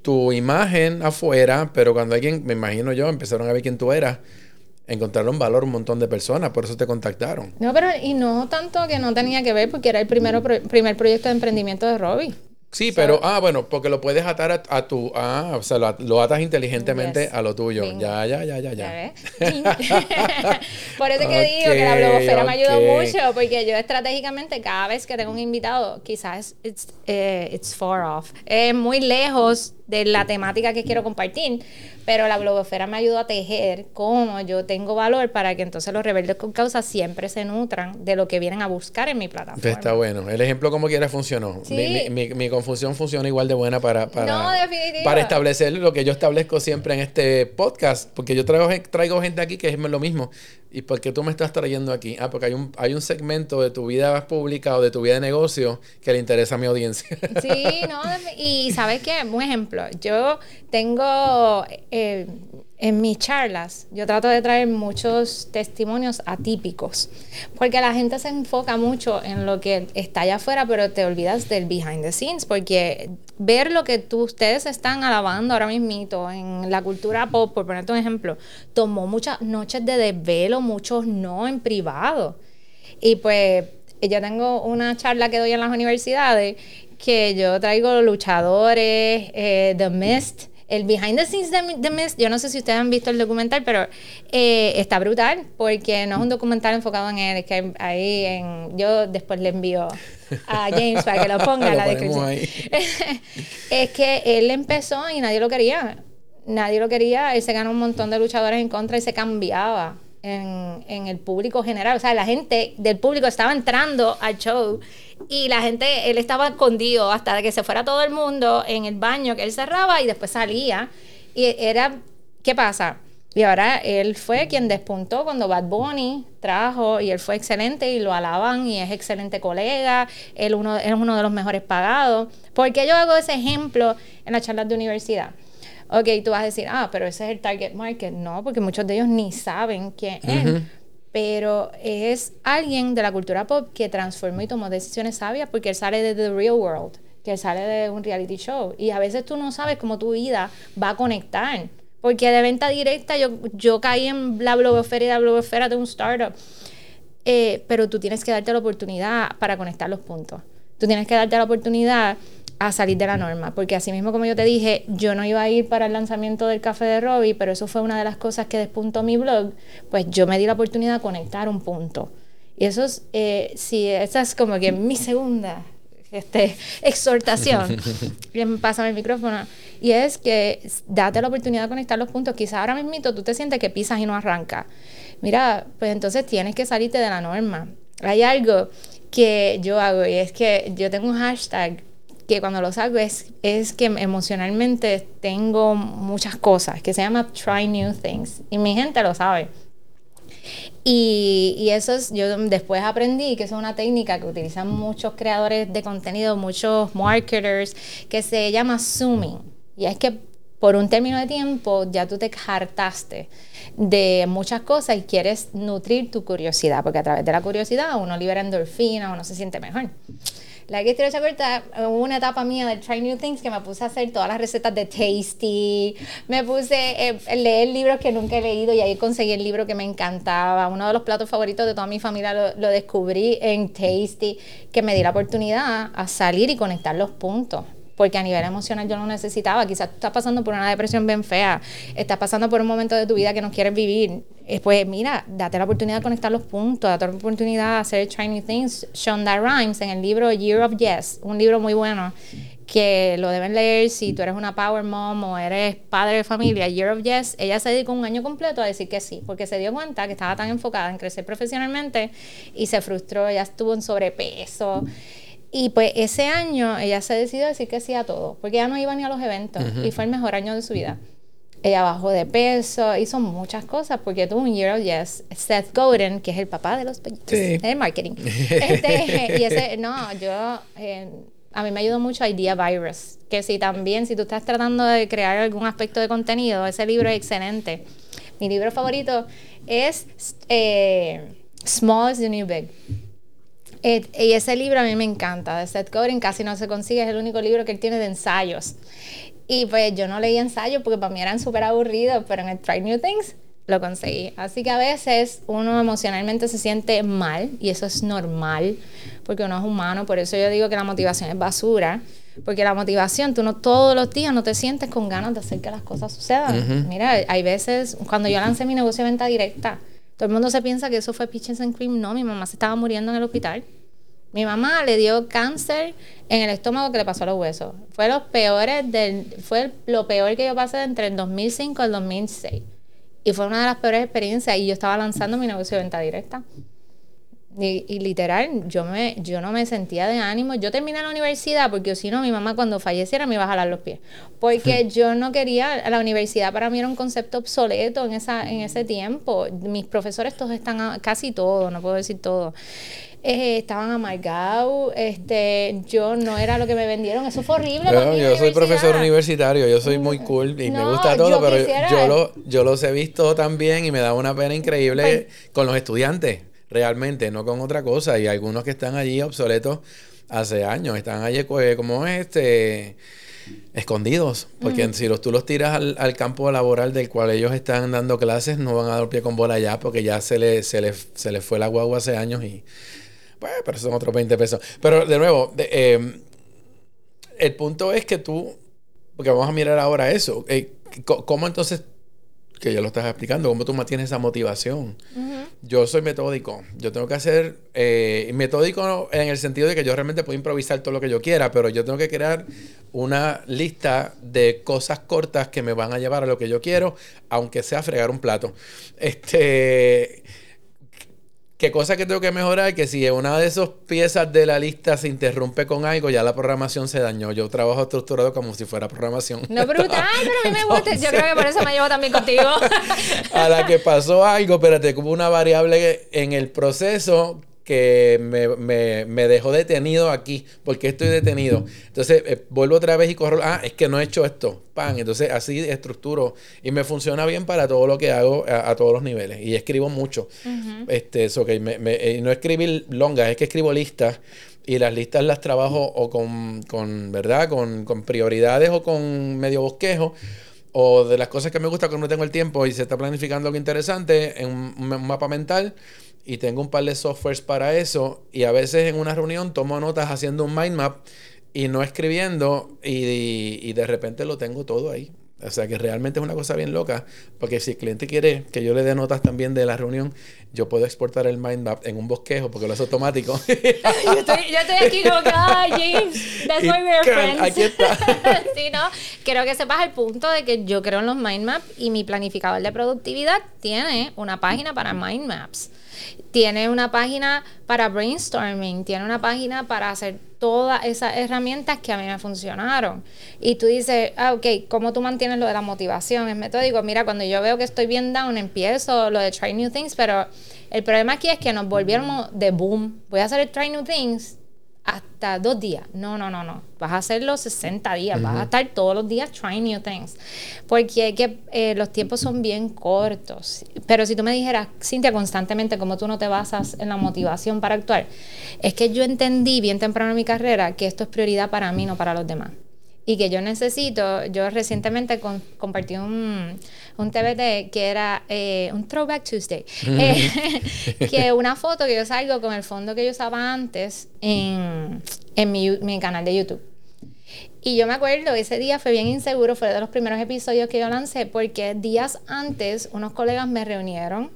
tu imagen afuera, pero cuando alguien, me imagino yo, empezaron a ver quién tú eras, encontraron valor un montón de personas, por eso te contactaron. No, pero y no tanto que no tenía que ver porque era el primero, primer proyecto de emprendimiento de Robbie. Sí, pero, ah, bueno, porque lo puedes atar a, tu, ah, o sea, lo, atas inteligentemente a lo tuyo. Ya, ya, ya, ya, ya. Por eso que digo que la blogosfera me ayudó mucho, porque yo estratégicamente cada vez que tengo un invitado, quizás it's, eh, it's far off, es muy lejos de la temática que quiero compartir, pero la blogosfera me ayudó a tejer cómo yo tengo valor para que entonces los rebeldes con causa siempre se nutran de lo que vienen a buscar en mi plataforma. Está bueno. El ejemplo como quiera funcionó. Mi, mi, mi, confusión funciona igual de buena para, para, para establecer lo que yo establezco siempre en este podcast, porque yo traigo, traigo gente aquí que es lo mismo. ¿Y por qué tú me estás trayendo aquí? Ah, porque hay un, hay un segmento de tu vida pública o de tu vida de negocio que le interesa a mi audiencia. Sí, no, y ¿sabes qué? Un ejemplo, yo tengo eh, en mis charlas, yo trato de traer muchos testimonios atípicos, porque la gente se enfoca mucho en lo que está allá afuera, pero te olvidas del behind the scenes, porque ver lo que tú, ustedes están alabando ahora mismo en la cultura pop, por ponerte un ejemplo, tomó muchas noches de desvelo, muchos no en privado. Y pues yo tengo una charla que doy en las universidades que yo traigo luchadores, eh, The Mist, el behind the scenes de The Mist, yo no sé si ustedes han visto el documental, pero eh, está brutal porque no es un documental enfocado en él, es que ahí en, yo después le envío a James para que lo ponga en la descripción. es que él empezó y nadie lo quería. Nadie lo quería, él se ganó un montón de luchadores en contra y se cambiaba en, el público general. O sea, la gente del público estaba entrando al show y la gente, él estaba escondido hasta que se fuera todo el mundo en el baño que él cerraba y después salía. Y era, ¿qué pasa? Y ahora él fue quien despuntó cuando Bad Bunny trajo y él fue excelente y lo alaban y es excelente colega, él uno, es uno de los mejores pagados. ¿Por qué yo hago ese ejemplo en las charlas de universidad? Ok, tú vas a decir, ah, pero ese es el target market. No, porque muchos de ellos ni saben quién es pero es alguien de la cultura pop que transformó y tomó decisiones sabias porque él sale de The Real World, que sale de un reality show. Y a veces tú no sabes cómo tu vida va a conectar. Porque de venta directa yo, yo caí en la blogosfera y la blogosfera de un startup. Eh, pero tú tienes que darte la oportunidad para conectar los puntos. Tú tienes que darte la oportunidad a salir de la norma, porque así mismo como yo te dije, yo no iba a ir para el lanzamiento del café de Robbie, pero eso fue una de las cosas que despuntó mi blog, pues yo me di la oportunidad de conectar un punto. Y eso es, eh, si esa es como que mi segunda este, exhortación, pásame el micrófono, y es que date la oportunidad de conectar los puntos. Quizás ahora mismo tú te sientes que pisas y no arranca. Mira, pues entonces tienes que salirte de la norma. Hay algo que yo hago y es que yo tengo un hashtag que cuando lo saco es, es que emocionalmente tengo muchas cosas, que se llama Try New Things. Y mi gente lo sabe. Y, y, eso es, yo después aprendí que es una técnica que utilizan muchos creadores de contenido, muchos marketers, que se llama zooming. Y es que por un término de tiempo ya tú te hartaste de muchas cosas y quieres nutrir tu curiosidad, porque a través de la curiosidad uno libera endorfina, uno se siente mejor. La que corta, hubo una etapa mía de Try New Things que me puse a hacer todas las recetas de Tasty, me puse eh, a leer libros que nunca he leído y ahí conseguí el libro que me encantaba. Uno de los platos favoritos de toda mi familia lo, lo descubrí en Tasty, que me di la oportunidad a salir y conectar los puntos porque a nivel emocional yo lo necesitaba. Quizás tú estás pasando por una depresión bien fea, estás pasando por un momento de tu vida que no quieres vivir. Pues mira, date la oportunidad de conectar los puntos, date la oportunidad de hacer Tiny Things. Shonda Rhimes en el libro Year of Yes, un libro muy bueno que lo deben leer si tú eres una power mom o eres padre de familia, Year of Yes, ella se dedicó un año completo a decir que sí, porque se dio cuenta que estaba tan enfocada en crecer profesionalmente y se frustró, ella estuvo en sobrepeso. Y pues ese año ella se decidió decir que sí a todo, porque ella no iba ni a los eventos y fue el mejor año de su vida. Ella bajó de peso, hizo muchas cosas porque tuvo un Year of Yes. Seth Godin, que es el papá de los pollitos, sí. el marketing. Este, y ese, no, yo, eh, a mí me ayudó mucho Idea Virus, que si también, si tú estás tratando de crear algún aspecto de contenido, ese libro es excelente. Mi libro favorito es eh, Small is the New Big y ese libro a mí me encanta, de Seth Godin, casi no se consigue, es el único libro que él tiene de ensayos. Y pues yo no leí ensayos porque para mí eran súper aburridos, pero en el Try New Things lo conseguí. Así que a veces uno emocionalmente se siente mal y eso es normal porque uno es humano. Por eso yo digo que la motivación es basura. Porque la motivación, tú no todos los días no te sientes con ganas de hacer que las cosas sucedan. Mira, hay veces, cuando yo lancé mi negocio de venta directa, todo el mundo se piensa que eso fue Peaches and Cream. No, mi mamá se estaba muriendo en el hospital. Mi mamá le dio cáncer en el estómago que le pasó a los huesos. Fue, los peores del, fue lo peor que yo pasé entre el 2005 y el 2006. Y fue una de las peores experiencias. Y yo estaba lanzando mi negocio de venta directa. Y, literal, yo, me, yo no me sentía de ánimo. Yo terminé la universidad porque si no, mi mamá cuando falleciera me iba a jalar los pies. Porque yo no quería, la universidad para mí era un concepto obsoleto en, esa, en ese tiempo. Mis profesores todos están, casi todos, no puedo decir todo. Eh, estaban amargados, este, yo no era lo que me vendieron, eso fue horrible. yo soy profesor universitario, yo soy muy cool y me gusta todo, pero yo, lo, yo los he visto también y me da una pena increíble pues con los estudiantes, realmente, no con otra cosa. Y algunos que están allí obsoletos hace años, están allí pues, como este escondidos, porque si los, tú los tiras al, campo laboral del cual ellos están dando clases, no van a dar pie con bola ya, porque ya se les se le, se le fue la guagua hace años y pues, pero son otros 20 pesos. Pero de nuevo, eh, el punto es que tú, porque vamos a mirar ahora eso, eh, ¿cómo entonces, que ya lo estás explicando, cómo tú mantienes esa motivación? Yo soy metódico, yo tengo que hacer, eh, metódico en el sentido de que yo realmente puedo improvisar todo lo que yo quiera, pero yo tengo que crear una lista de cosas cortas que me van a llevar a lo que yo quiero, aunque sea fregar un plato. Este ¿Qué cosa que tengo que mejorar? Que si una de esas piezas de la lista se interrumpe con algo, ya la programación se dañó. Yo trabajo estructurado como si fuera programación. No, brutal, pero a mí me gusta. Yo creo que por eso me llevo también contigo. a la que pasó algo, espérate, como una variable en el proceso que me, me, dejó detenido aquí. porque estoy detenido? Entonces eh, vuelvo otra vez y corro. Ah, es que no he hecho esto. Pan. Entonces así estructuro. Y me funciona bien para todo lo que hago a, todos los niveles. Y escribo mucho. este, eso, que me, eh, no escribir longas, es que escribo listas. Y las listas las trabajo o con, con ¿verdad? Con, con prioridades o con medio bosquejo o de las cosas que me gusta cuando no tengo el tiempo y se está planificando algo interesante en un mapa mental y tengo un par de softwares para eso y a veces en una reunión tomo notas haciendo un mind map y no escribiendo y, de repente lo tengo todo ahí. O sea que realmente es una cosa bien loca, porque si el cliente quiere que yo le dé notas también de la reunión, yo puedo exportar el mind map en un bosquejo porque lo hace automático. yo, estoy, yo, estoy, aquí como que, ay, James, that's why we're friends. Aquí está. sí, ¿no? Quiero que sepas el punto de que yo creo en los mind maps y mi planificador de productividad tiene una página para mind maps tiene una página para brainstorming, tiene una página para hacer todas esas herramientas que a mí me funcionaron. Y tú dices, ah, ok, ¿cómo tú mantienes lo de la motivación? Es metódico. Mira, cuando yo veo que estoy bien down, empiezo lo de try new things, pero el problema aquí es que nos volvieron de boom. Voy a hacer el try new things hasta dos días. No, no, no, no. Vas a hacerlo 60 días. Vas a estar todos los días trying new things. Porque que, eh, los tiempos son bien cortos. Pero si tú me dijeras, Cintia, constantemente, como tú no te basas en la motivación para actuar, es que yo entendí bien temprano en mi carrera que esto es prioridad para mí, no para los demás y que yo necesito, yo recientemente compartí un, un TBT que era eh, un Throwback Tuesday, eh, que una foto que yo salgo con el fondo que yo usaba antes en, en mi, mi, canal de YouTube. Y yo me acuerdo, ese día fue bien inseguro, fue de los primeros episodios que yo lancé, porque días antes unos colegas me reunieron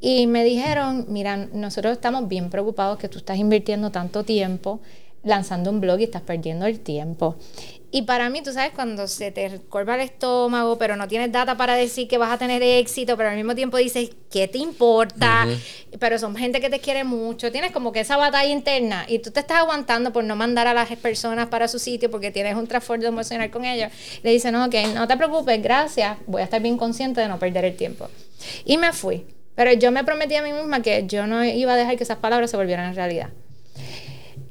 y me dijeron, mira, nosotros estamos bien preocupados que tú estás invirtiendo tanto tiempo lanzando un blog y estás perdiendo el tiempo. Y para mí, tú sabes, cuando se te corva el estómago, pero no tienes data para decir que vas a tener éxito, pero al mismo tiempo dices, ¿qué te importa? Pero son gente que te quiere mucho. Tienes como que esa batalla interna y tú te estás aguantando por no mandar a las personas para su sitio porque tienes un trasfondo emocional con ellos. Le dicen, no, ok, no te preocupes, gracias, voy a estar bien consciente de no perder el tiempo. Y me fui. Pero yo me prometí a mí misma que yo no iba a dejar que esas palabras se volvieran en realidad.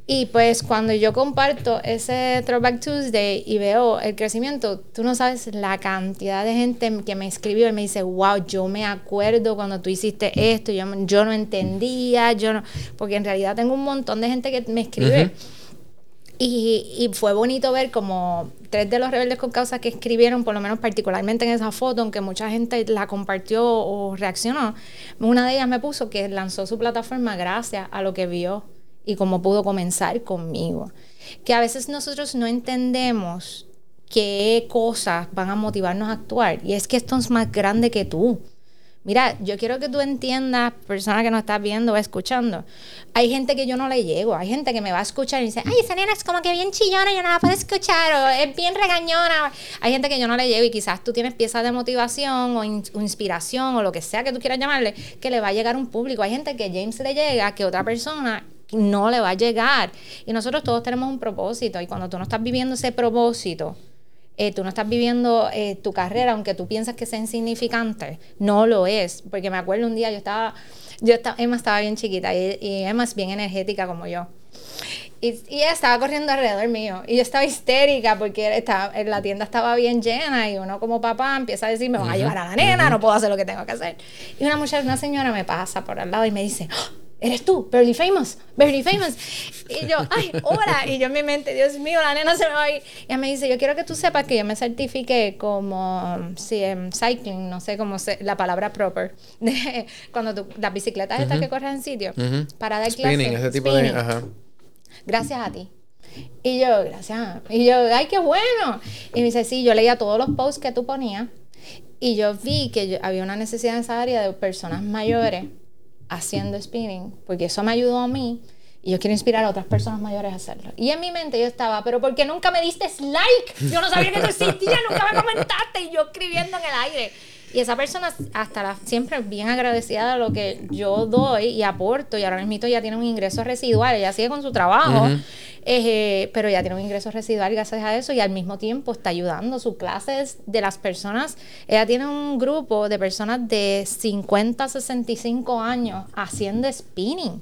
Y pues cuando yo comparto ese Throwback Tuesday y veo el crecimiento, tú no sabes la cantidad de gente que me escribió y me dice, wow, yo me acuerdo cuando tú hiciste esto, yo, yo no entendía, yo no, porque en realidad tengo un montón de gente que me escribe. y, y, fue bonito ver como tres de los rebeldes con causa que escribieron, por lo menos particularmente en esa foto, aunque mucha gente la compartió o reaccionó, una de ellas me puso que lanzó su plataforma gracias a lo que vio y cómo pudo comenzar conmigo. Que a veces nosotros no entendemos qué cosas van a motivarnos a actuar. Y es que esto es más grande que tú. Mira, yo quiero que tú entiendas, persona que nos estás viendo o escuchando. Hay gente que yo no le llego, hay gente que me va a escuchar y dice, ay, esa nena es como que bien chillona, yo no la puedo escuchar, o es bien regañona. Hay gente que yo no le llego y quizás tú tienes piezas de motivación o, inspiración o lo que sea que tú quieras llamarle, que le va a llegar un público. Hay gente que James le llega, que otra persona no le va a llegar. Y nosotros todos tenemos un propósito y cuando tú no estás viviendo ese propósito, eh, tú no estás viviendo eh, tu carrera, aunque tú piensas que sea insignificante, no lo es. Porque me acuerdo un día, yo estaba, yo estaba, Emma estaba bien chiquita y, Emma es bien energética como yo. Y, ella estaba corriendo alrededor mío. Y yo estaba histérica porque estaba, la tienda estaba bien llena y uno como papá empieza a decir, me van a llevar a la nena, no puedo hacer lo que tengo que hacer. Y una mujer, una señora me pasa por al lado y me dice, ¡Ah! Eres tú, Barely Famous, Barely Famous. Y yo, ay, hola. Y yo en mi mente, Dios mío, la nena se me va a ir. Y ella me dice, yo quiero que tú sepas que yo me certifique como, sí, en cycling, no sé cómo se, la palabra proper, de, cuando tú, las bicicletas estas que corren en sitio, para dar clases. Spinning, ese tipo de, ajá. Gracias a ti. Y yo, gracias. Y yo, ay, qué bueno. Y me dice, sí, yo leía todos los posts que tú ponías y yo vi que había una necesidad en esa área de personas mayores haciendo spinning, porque eso me ayudó a mí y yo quiero inspirar a otras personas mayores a hacerlo. Y en mi mente yo estaba, pero ¿por qué nunca me diste like? Yo no sabía que tú existías, nunca me comentaste y yo escribiendo en el aire. Y esa persona hasta la, siempre bien agradecida de lo que yo doy y aporto y ahora mismo ya tiene un ingreso residual, ella sigue con su trabajo, eh, pero ya tiene un ingreso residual gracias a eso y al mismo tiempo está ayudando sus clases de las personas. Ella tiene un grupo de personas de 50 a 65 años haciendo spinning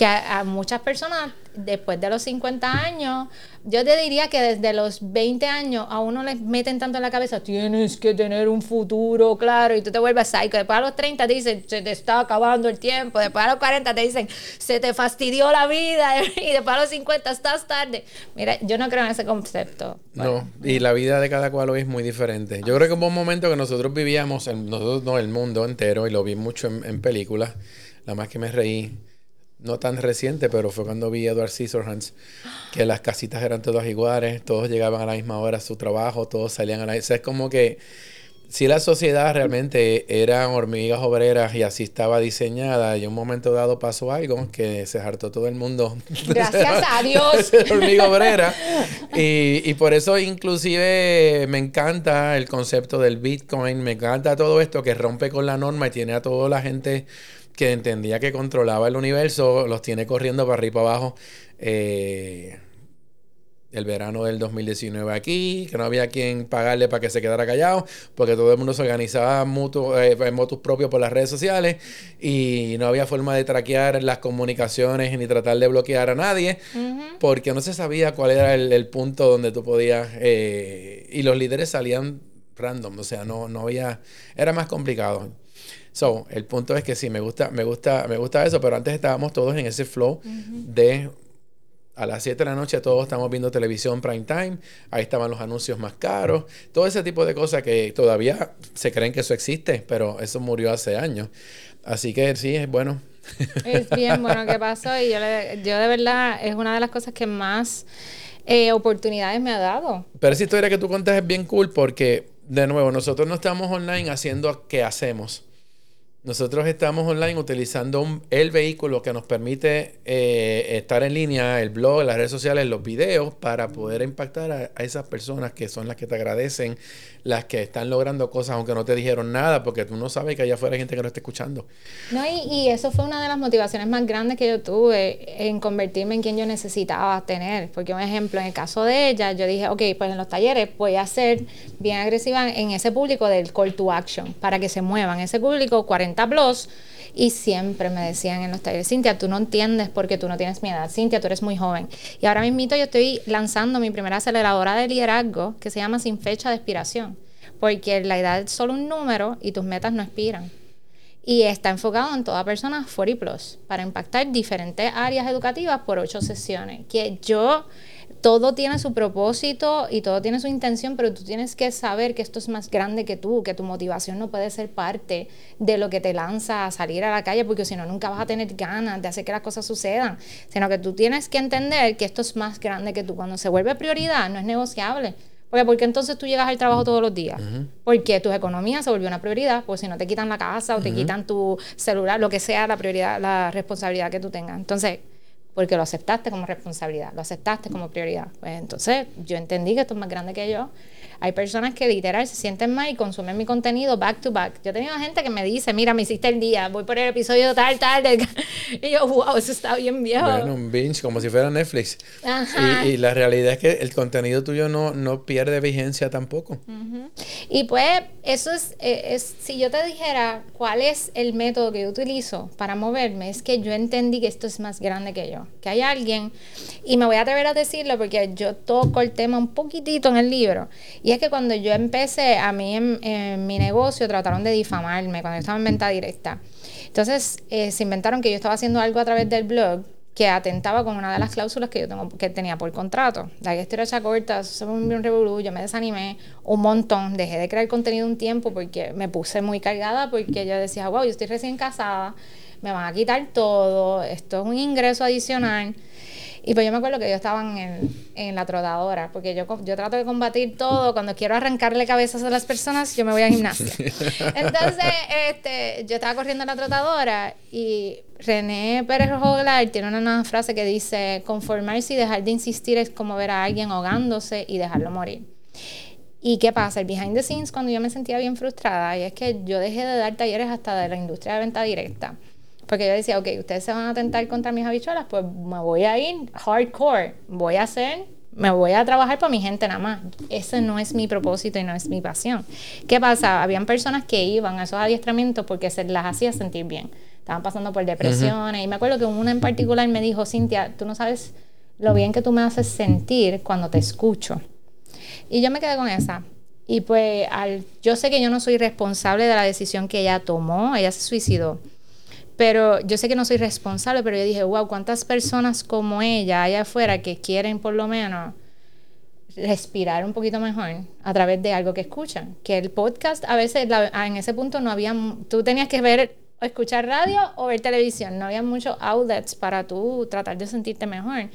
que a, muchas personas después de los 50 años, yo te diría que desde los 20 años a uno les meten tanto en la cabeza, tienes que tener un futuro claro y tú te vuelves psycho. Después a los 30 te dicen, se te está acabando el tiempo. Después a los 40 te dicen, se te fastidió la vida. Y después a los 50 estás tarde. Mira, yo no creo en ese concepto. No, y la vida de cada cual hoy es muy diferente. Yo creo que hubo un momento que nosotros vivíamos, nosotros no, el mundo entero, y lo vi mucho en, en películas, la más que me reí no tan reciente, pero fue cuando vi a Edward Scissorhands, que las casitas eran todas iguales, todos llegaban a la misma hora a su trabajo, todos salían a la... O sea, es como que si la sociedad realmente eran hormigas obreras y así estaba diseñada, y en un momento dado pasó algo que se hartó todo el mundo. Gracias a Dios. hormiga obrera. Y, y por eso inclusive me encanta el concepto del Bitcoin, me encanta todo esto que rompe con la norma y tiene a toda la gente que entendía que controlaba el universo, los tiene corriendo para arriba y para abajo. Eh, el verano del 2019 aquí, que no había quien pagarle para que se quedara callado, porque todo el mundo se organizaba eh, en motus propios por las redes sociales y no había forma de traquear las comunicaciones ni tratar de bloquear a nadie, porque no se sabía cuál era el, punto donde tú podías, eh, y los líderes salían random, o sea, no, no había, era más complicado. So, el punto es que sí, me gusta, me gusta, me gusta eso, pero antes estábamos todos en ese flow de a las 7 de la noche todos estamos viendo televisión prime time, ahí estaban los anuncios más caros, todo ese tipo de cosas que todavía se creen que eso existe, pero eso murió hace años. Así que sí, es bueno. Es bien bueno que pasó y yo, yo de verdad es una de las cosas que más eh, oportunidades me ha dado. Pero esa historia que tú contas es bien cool porque, de nuevo, nosotros no estamos online haciendo qué hacemos nosotros estamos online utilizando el vehículo que nos permite eh, estar en línea, el blog, las redes sociales, los videos, para poder impactar a, esas personas que son las que te agradecen, las que están logrando cosas aunque no te dijeron nada, porque tú no sabes que allá afuera hay gente que no está escuchando. No, y, eso fue una de las motivaciones más grandes que yo tuve en convertirme en quien yo necesitaba tener. Porque, un ejemplo, en el caso de ella, yo dije, ok, pues en los talleres voy a ser bien agresiva en ese público del call to action, para que se muevan. Ese público, 40 plus y siempre me decían en los talleres, Cintia, tú no entiendes porque tú no tienes mi edad, Cintia, tú eres muy joven. Y ahora mismo yo estoy lanzando mi primera aceleradora de liderazgo que se llama Sin Fecha de Expiración, porque la edad es solo un número y tus metas no expiran. Y está enfocado en toda persona 40 plus para impactar diferentes áreas educativas por ocho sesiones. Que yo todo tiene su propósito y todo tiene su intención, pero tú tienes que saber que esto es más grande que tú, que tu motivación no puede ser parte de lo que te lanza a salir a la calle, porque si no, nunca vas a tener ganas de hacer que las cosas sucedan, sino que tú tienes que entender que esto es más grande que tú. Cuando se vuelve prioridad, no es negociable. Porque, porque entonces tú llegas al trabajo todos los días. Porque tu economía se volvió una prioridad. Pues si no te quitan la casa o te quitan tu celular, lo que sea la prioridad, la responsabilidad que tú tengas. Entonces, porque lo aceptaste como responsabilidad, lo aceptaste como prioridad. Pues entonces yo entendí que esto es más grande que yo hay personas que literal se sienten mal y consumen mi contenido back to back. Yo he tenido gente que me dice, mira, me hiciste el día, voy por el episodio tal, tal. Y yo, wow, eso está bien viejo. Bueno, un binge, como si fuera Netflix. Ajá. Y, la realidad es que el contenido tuyo no, no pierde vigencia tampoco. Y pues, eso es, eh, es, si yo te dijera cuál es el método que yo utilizo para moverme, es que yo entendí que esto es más grande que yo. Que hay alguien, y me voy a atrever a decirlo porque yo toco el tema un poquitito en el libro. Y es que cuando yo empecé, a mí en, mi negocio trataron de difamarme cuando yo estaba en venta directa. Entonces eh, se inventaron que yo estaba haciendo algo a través del blog que atentaba con una de las cláusulas que yo tengo, que tenía por contrato. La estoy hecha corta, se me un revolú, yo me desanimé un montón, dejé de crear contenido un tiempo porque me puse muy cargada porque yo decía, wow, yo estoy recién casada, me van a quitar todo, esto es un ingreso adicional. Y pues yo me acuerdo que yo estaba en, en la trotadora, porque yo, yo trato de combatir todo. Cuando quiero arrancarle cabezas a las personas, yo me voy a gimnasia. Entonces, este, yo estaba corriendo en la trotadora y René Pérez Joglar tiene una, frase que dice, conformarse y dejar de insistir es como ver a alguien ahogándose y dejarlo morir. ¿Y qué pasa? El behind the scenes, cuando yo me sentía bien frustrada, y es que yo dejé de dar talleres hasta de la industria de venta directa. Porque yo decía, ok, ustedes se van a atentar contra mis habichuelas, pues me voy a ir hardcore, voy a hacer, me voy a trabajar para mi gente nada más. Ese no es mi propósito y no es mi pasión. ¿Qué pasa? Habían personas que iban a esos adiestramientos porque se las hacía sentir bien. Estaban pasando por depresiones. Y me acuerdo que una en particular me dijo, Cintia, tú no sabes lo bien que tú me haces sentir cuando te escucho. Y yo me quedé con esa. Y pues al, yo sé que yo no soy responsable de la decisión que ella tomó. Ella se suicidó. Pero yo sé que no soy responsable, pero yo dije, wow, ¿cuántas personas como ella allá afuera que quieren por lo menos respirar un poquito mejor a través de algo que escuchan? Que el podcast a veces en ese punto no había, tú tenías que ver o escuchar radio o ver televisión, no había muchos outlets para tú tratar de sentirte mejor.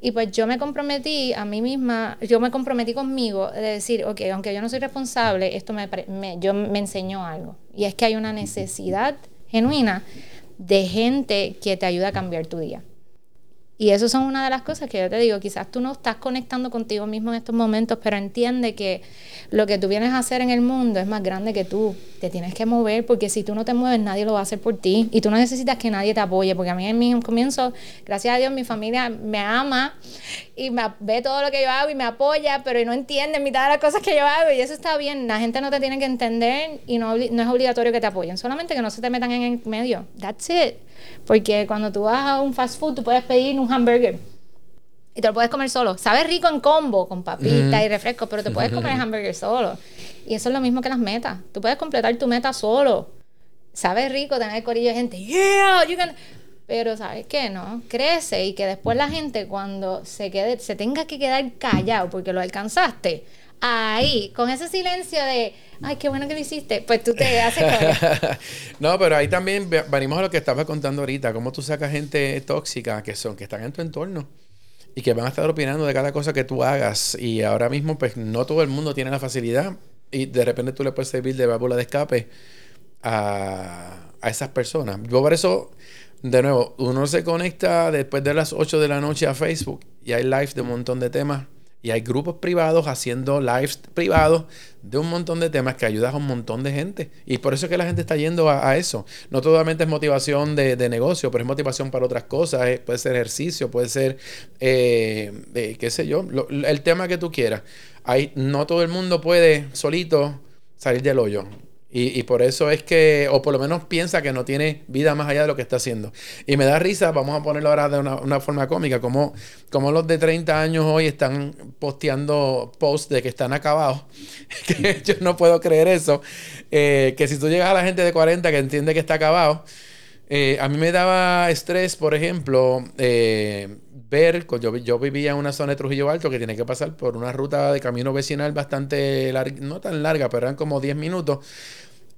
Y pues yo me comprometí a mí misma, yo me comprometí conmigo de decir, ok, aunque yo no soy responsable, esto me, me, yo, me enseñó algo. Y es que hay una necesidad genuina de gente que te ayuda a cambiar tu día. Y eso son una de las cosas que yo te digo, quizás tú no estás conectando contigo mismo en estos momentos, pero entiende que lo que tú vienes a hacer en el mundo es más grande que tú. Te tienes que mover porque si tú no te mueves nadie lo va a hacer por ti y tú no necesitas que nadie te apoye, porque a mí en mi comienzo, gracias a Dios, mi familia me ama y me ve todo lo que yo hago y me apoya, pero no entiende mitad de las cosas que yo hago y eso está bien. La gente no te tiene que entender y no es obligatorio que te apoyen, solamente que no se te metan en el medio. That's it. Porque cuando tú vas a un fast food, tú puedes pedir un hamburger y te lo puedes comer solo. Sabe rico en combo, con papita y refresco, pero te puedes comer el hamburger solo. Y eso es lo mismo que las metas. Tú puedes completar tu meta solo. Sabe rico tener el corillo de gente. Yeah, you can... Pero ¿sabes qué? No, crece y que después la gente cuando se quede, se tenga que quedar callado porque lo alcanzaste, ahí, con ese silencio de, ay, qué bueno que lo hiciste, pues tú te haces No, pero ahí también venimos a lo que estaba contando ahorita, cómo tú sacas gente tóxica que son, que están en tu entorno y que van a estar opinando de cada cosa que tú hagas y ahora mismo pues no todo el mundo tiene la facilidad y de repente tú le puedes servir de válvula de escape a, a esas personas. Yo por eso, de nuevo, uno se conecta después de las 8 de la noche a Facebook y hay live de un montón de temas y hay grupos privados haciendo lives privados de un montón de temas que ayudan a un montón de gente. Y por eso es que la gente está yendo a, eso. No solamente es motivación de, negocio, pero es motivación para otras cosas. puede ser ejercicio, puede ser, eh, qué sé yo, el tema que tú quieras. Hay, no todo el mundo puede solito salir del hoyo. Y, por eso es que, o por lo menos piensa que no tiene vida más allá de lo que está haciendo. Y me da risa, vamos a ponerlo ahora de una, forma cómica, como, como los de 30 años hoy están posteando posts de que están acabados. yo no puedo creer eso. Eh, que si tú llegas a la gente de 40 que entiende que está acabado, eh, a mí me daba estrés, por ejemplo, eh, ver, yo, yo vivía en una zona de Trujillo Alto que tiene que pasar por una ruta de camino vecinal bastante larga, no tan larga, pero eran como 10 minutos,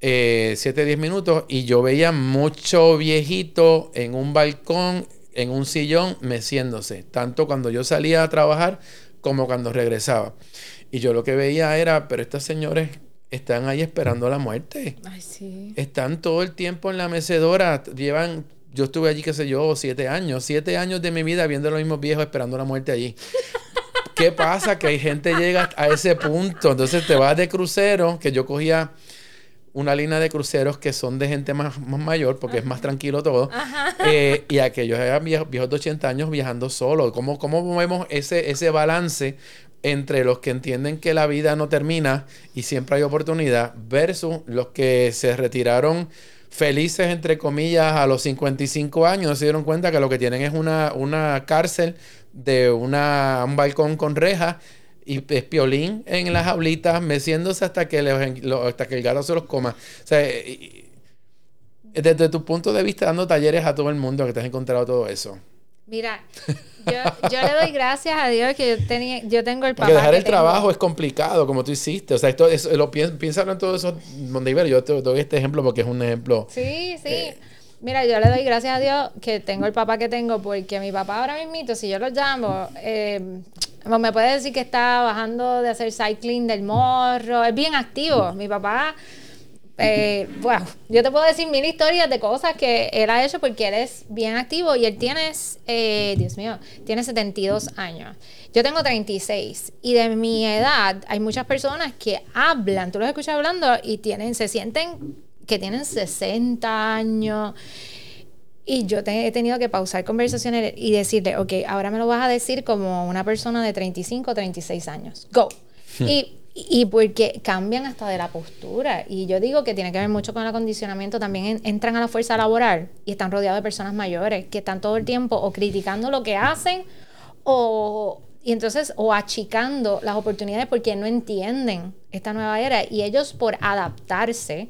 7, eh, 10 minutos, y yo veía mucho viejito en un balcón, en un sillón, meciéndose, tanto cuando yo salía a trabajar como cuando regresaba. Y yo lo que veía era, pero estos señores están ahí esperando la muerte. Ay, sí. Están todo el tiempo en la mecedora, llevan yo estuve allí, qué sé yo, siete años. Siete años de mi vida viendo a los mismos viejos esperando la muerte allí. ¿Qué pasa? Que hay gente llega a ese punto. Entonces te vas de crucero, que yo cogía una línea de cruceros que son de gente más, mayor, porque es más tranquilo todo. Eh, y aquellos eran viejos, viejos, de 80 años viajando solos. ¿Cómo, cómo vemos ese, ese balance entre los que entienden que la vida no termina y siempre hay oportunidad versus los que se retiraron felices, entre comillas, a los 55 años, se dieron cuenta que lo que tienen es una, una cárcel de una, un balcón con rejas y piolín en las jaulitas, meciéndose hasta que, hasta que el gato se los coma. O sea, desde tu punto de vista, dando talleres a todo el mundo que te has encontrado todo eso. Mira, yo, yo, le doy gracias a Dios que yo, tenía, yo tengo el papá. Porque dejar el trabajo es complicado, como tú hiciste. O sea, esto es, lo piénsalo en todo eso, Yo te doy este ejemplo porque es un ejemplo. Sí, sí. Eh, Mira, yo le doy gracias a Dios que tengo el papá que tengo, porque mi papá ahora mismo, si yo lo llamo, eh, me puede decir que está bajando de hacer cycling del morro, es bien activo. Mi papá eh, bueno, yo te puedo decir mil historias de cosas que él ha hecho porque él es bien activo y él tiene, eh, Dios mío, tiene 72 años. Yo tengo 36 y de mi edad hay muchas personas que hablan, tú los escuchas hablando y tienen, se sienten que tienen 60 años. Y yo he tenido que pausar conversaciones y decirle, ok, ahora me lo vas a decir como una persona de 35 o 36 años. Go. Hmm. Y y porque cambian hasta de la postura. Y yo digo que tiene que ver mucho con el acondicionamiento. También entran a la fuerza laboral y están rodeados de personas mayores que están todo el tiempo o criticando lo que hacen o, y entonces, o achicando las oportunidades porque no entienden esta nueva era. Y ellos por adaptarse,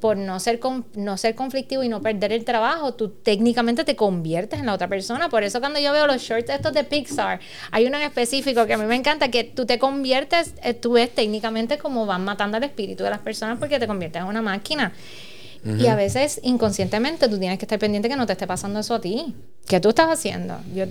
por no ser, no ser conflictivo y no perder el trabajo, tú técnicamente te conviertes en la otra persona. Por eso cuando yo veo los shorts estos de Pixar, hay uno en específico que a mí me encanta, que tú te conviertes, eh, tú ves técnicamente como van matando al espíritu de las personas porque te conviertes en una máquina. Y a veces inconscientemente tú tienes que estar pendiente que no te esté pasando eso a ti. ¿Qué tú estás haciendo? Yo,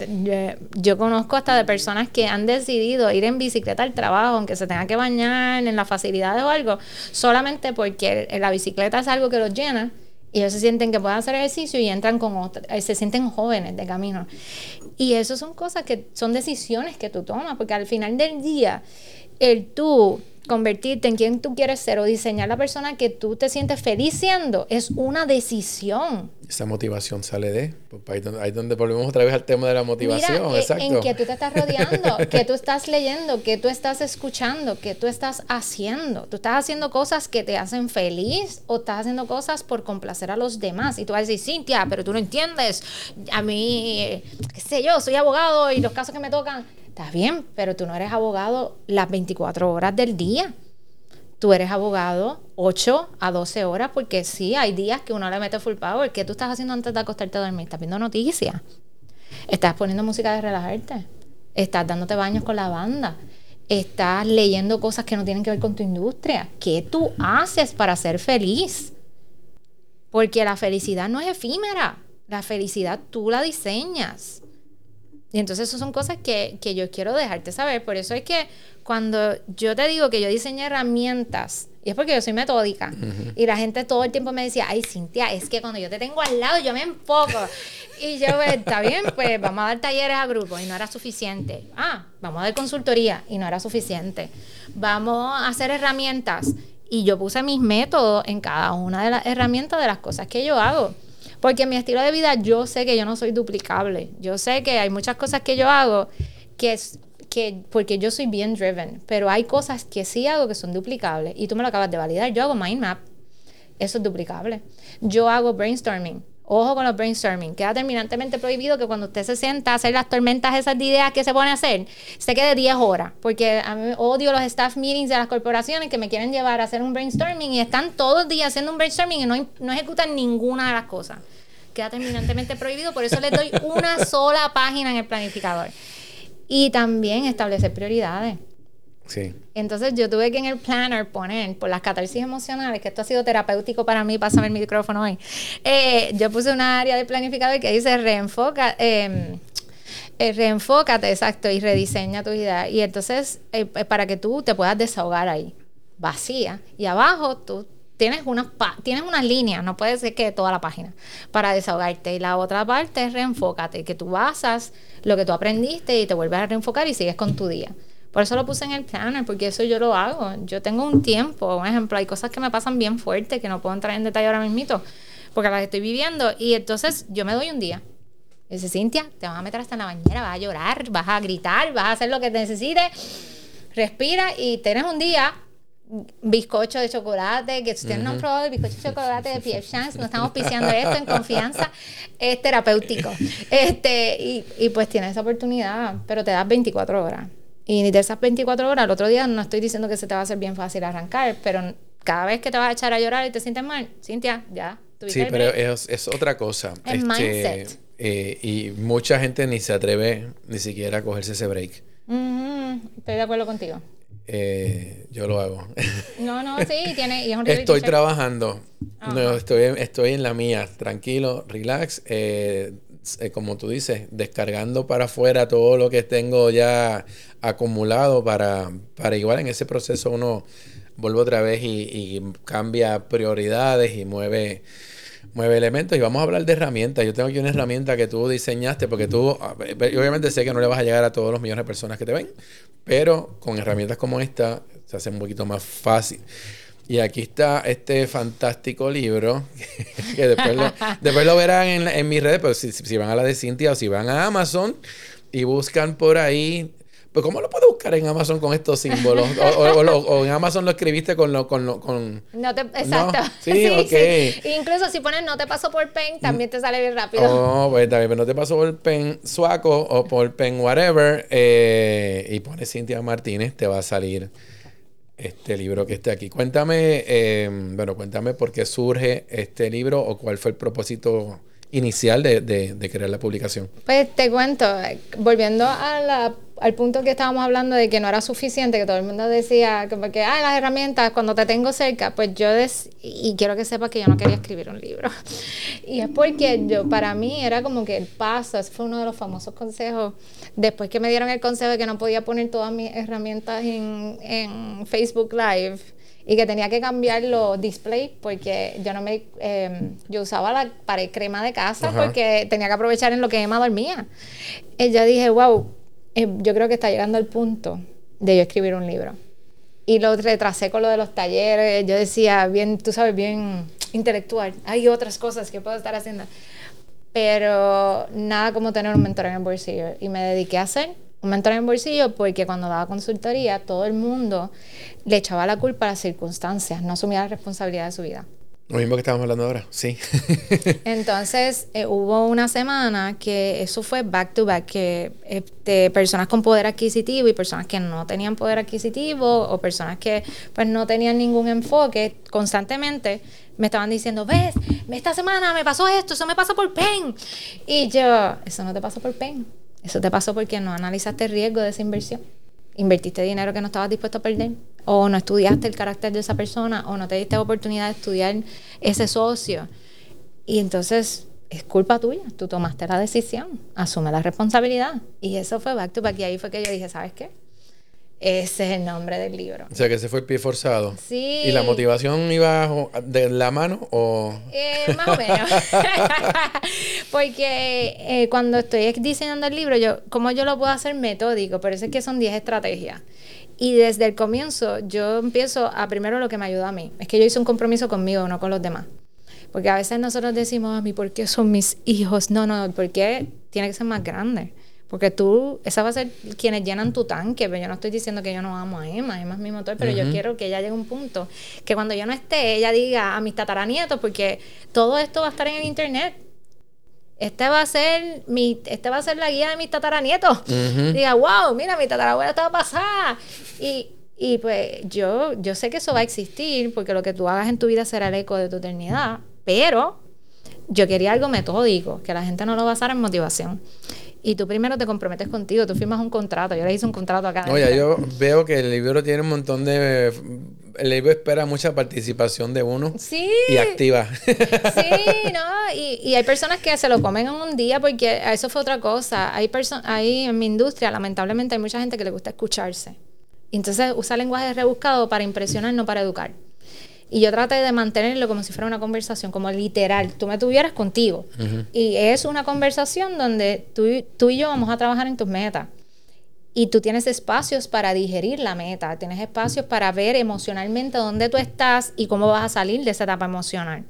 yo, conozco hasta de personas que han decidido ir en bicicleta al trabajo, aunque se tenga que bañar en las facilidades o algo, solamente porque la bicicleta es algo que los llena y ellos se sienten que pueden hacer ejercicio y entran con otra, eh, se sienten jóvenes de camino. Y eso son cosas que son decisiones que tú tomas, porque al final del día, el tú convertirte en quien tú quieres ser o diseñar la persona que tú te sientes feliz siendo es una decisión. Esa motivación sale de, pues, ahí, donde, ahí donde volvemos otra vez al tema de la motivación, Mira, exacto. En que tú te estás rodeando, que tú estás leyendo, que tú estás escuchando, que tú estás haciendo. Tú estás haciendo cosas que te hacen feliz o estás haciendo cosas por complacer a los demás. Y tú vas a decir, Cintia, pero tú no entiendes. A mí, qué sé yo, soy abogado y los casos que me tocan Está bien, pero tú no eres abogado las 24 horas del día. Tú eres abogado 8 a 12 horas porque sí, hay días que uno le mete full power. ¿Qué tú estás haciendo antes de acostarte a dormir? Estás viendo noticias. Estás poniendo música de relajarte. Estás dándote baños con la banda. Estás leyendo cosas que no tienen que ver con tu industria. ¿Qué tú haces para ser feliz? Porque la felicidad no es efímera. La felicidad tú la diseñas. Y entonces esas son cosas que, que, yo quiero dejarte saber. Por eso es que cuando yo te digo que yo diseñé herramientas, y es porque yo soy metódica, y la gente todo el tiempo me decía, ay, Cintia, es que cuando yo te tengo al lado yo me enfoco. y yo, pues, está bien, pues vamos a dar talleres a grupos, y no era suficiente. Ah, vamos a dar consultoría, y no era suficiente. Vamos a hacer herramientas. Y yo puse mis métodos en cada una de las herramientas de las cosas que yo hago. Porque en mi estilo de vida yo sé que yo no soy duplicable. Yo sé que hay muchas cosas que yo hago que es que porque yo soy bien driven, pero hay cosas que sí hago que son duplicables y tú me lo acabas de validar. Yo hago mind map. Eso es duplicable. Yo hago brainstorming. Ojo con los brainstorming. Queda terminantemente prohibido que cuando usted se sienta a hacer las tormentas esas de ideas que se pone a hacer, se quede 10 horas. Porque a mí odio los staff meetings de las corporaciones que me quieren llevar a hacer un brainstorming y están todos los días haciendo un brainstorming y no, no ejecutan ninguna de las cosas. queda terminantemente prohibido. Por eso les doy una sola página en el planificador. Y también establecer prioridades. Entonces yo tuve que en el planner poner, por las catarsis emocionales, que esto ha sido terapéutico para mí, pásame el micrófono hoy, eh, yo puse una área de planificador que dice reenfoca, em, eh, reenfócate, exacto, y rediseña tu idea. Y entonces, eh, para que tú te puedas desahogar ahí, vacía. Y abajo tú tienes unas, tienes unas líneas, no puede ser que toda la página, para desahogarte. Y la otra parte es reenfócate, que tú basas lo que tú aprendiste y te vuelves a reenfocar y sigues con tu día. Por eso lo puse en el planner, porque eso yo lo hago. Yo tengo un tiempo, un ejemplo, hay cosas que me pasan bien fuerte, que no puedo entrar en detalle ahora mismo, porque las estoy viviendo. Y entonces yo me doy un día. Y dice, Cintia, te vas a meter hasta en la bañera, vas a llorar, vas a gritar, vas a hacer lo que necesites. Respira y tienes un día bizcocho de chocolate, que si ustedes no han probado el bizcocho de chocolate de Pierre Chance, no estamos piseando esto en confianza, es terapéutico. Este, y, y pues tienes esa oportunidad, pero te das 24 horas. Y de esas 24 horas, el otro día no estoy diciendo que se te va a hacer bien fácil arrancar, pero cada vez que te vas a echar a llorar y te sientes mal, Cintia, ya. Sí, pero es, es, otra cosa. El este, mindset. Eh, y mucha gente ni se atreve ni siquiera a cogerse ese break. Estoy de acuerdo contigo. Eh, yo lo hago. No, no, sí, tiene. Y es un estoy trabajando. No, estoy, estoy en la mía, tranquilo, relax. Eh, como tú dices, descargando para afuera todo lo que tengo ya acumulado para, para igual en ese proceso uno vuelve otra vez y, cambia prioridades y mueve, mueve elementos. Y vamos a hablar de herramientas. Yo tengo aquí una herramienta que tú diseñaste porque tú, obviamente sé que no le vas a llegar a todos los millones de personas que te ven, pero con herramientas como esta se hace un poquito más fácil. Y aquí está este fantástico libro, que después lo, después lo verán en, en mis redes, pero si, si, van a la de Cintia o si van a Amazon y buscan por ahí, pues ¿cómo lo puedo buscar en Amazon con estos símbolos? O, o, en Amazon lo escribiste con lo... Con, lo, con... No te, exacto. Sí, sí, ok. Incluso si pones no te paso por pen, también te sale bien rápido. Oh, pues también, pero no te paso por pen suaco o por pen whatever, eh, y pones Cintia Martínez, te va a salir este libro que está aquí. Cuéntame, em, bueno, cuéntame por qué surge este libro o cuál fue el propósito inicial de, de, crear la publicación. Pues te cuento, volviendo a al punto que estábamos hablando de que no era suficiente, que todo el mundo decía que porque, ah, las herramientas, cuando te tengo cerca, pues yo, des y quiero que sepas que yo no quería escribir un libro. Y es porque yo, para mí era como que el paso, ese fue uno de los famosos consejos después que me dieron el consejo de que no podía poner todas mis herramientas en, Facebook Live y que tenía que cambiar los displays porque yo no me em, yo usaba la pared crema de casa porque tenía que aprovechar en lo que Emma dormía. Y yo dije, wow, eh, yo creo que está llegando el punto de yo escribir un libro. Y lo retrasé con lo de los talleres. Yo decía, bien, tú sabes, bien intelectual. Hay otras cosas que puedo estar haciendo pero nada como tener un mentor en el bolsillo. Y me dediqué a hacer un mentor en el bolsillo porque cuando daba consultoría, todo el mundo le echaba la culpa a las circunstancias, no asumía la responsabilidad de su vida. Lo mismo que estamos hablando ahora, sí. Entonces, eh, hubo una semana que eso fue back to back, que este, personas con poder adquisitivo y personas que no tenían poder adquisitivo o personas que pues no tenían ningún enfoque, constantemente me estaban diciendo, ves, esta semana me pasó esto, eso me pasó por PEN. Y yo, eso no te pasó por PEN, eso te pasó porque no analizaste el riesgo de esa inversión. Invertiste dinero que no estabas dispuesto a perder, o no estudiaste el carácter de esa persona, o no te diste oportunidad de estudiar ese socio. Y entonces es culpa tuya, tú tomaste la decisión, asume la responsabilidad. Y eso fue back to back. Y ahí fue que yo dije, ¿sabes qué? Ese es el nombre del libro. O sea, que ese fue el pie forzado. Sí. ¿Y la motivación iba de la mano o...? Eh, más o menos. Porque eh, cuando estoy diseñando el libro, yo, ¿cómo yo lo puedo hacer metódico? Pero es que son 10 estrategias. Y desde el comienzo yo empiezo a primero lo que me ayuda a mí. Es que yo hice un compromiso conmigo, no con los demás. Porque a veces nosotros decimos a mí, ¿por qué son mis hijos? No, no, porque tiene que ser más grande. Porque tú, esa va a ser quienes llenan tu tanque, pero yo no estoy diciendo que yo no amo a Emma, Emma es mi motor, pero yo quiero que ella llegue a un punto que cuando yo no esté, ella diga a mis tataranietos, porque todo esto va a estar en el internet. Este va a ser mi, este va a ser la guía de mis tataranietos. Diga, wow, mira, mi tatarabuela estaba pasada. Y, y pues yo, yo sé que eso va a existir, porque lo que tú hagas en tu vida será el eco de tu eternidad, pero yo quería algo metódico, que la gente no lo basara en motivación. Y tú primero te comprometes contigo, tú firmas un contrato. Yo le hice un contrato acá. Oye, yo veo que el libro tiene un montón de. El libro espera mucha participación de uno. Sí. Y activa. Sí, ¿no? Y, y hay personas que se lo comen en un día porque eso fue otra cosa. Hay personas, hay en mi industria, lamentablemente, hay mucha gente que le gusta escucharse. Y entonces usa lenguaje rebuscado para impresionar, no para educar. Y yo traté de mantenerlo como si fuera una conversación, como literal, tú me tuvieras contigo. Y es una conversación donde tú, tú y yo vamos a trabajar en tus metas. Y tú tienes espacios para digerir la meta, tienes espacios para ver emocionalmente dónde tú estás y cómo vas a salir de esa etapa emocional.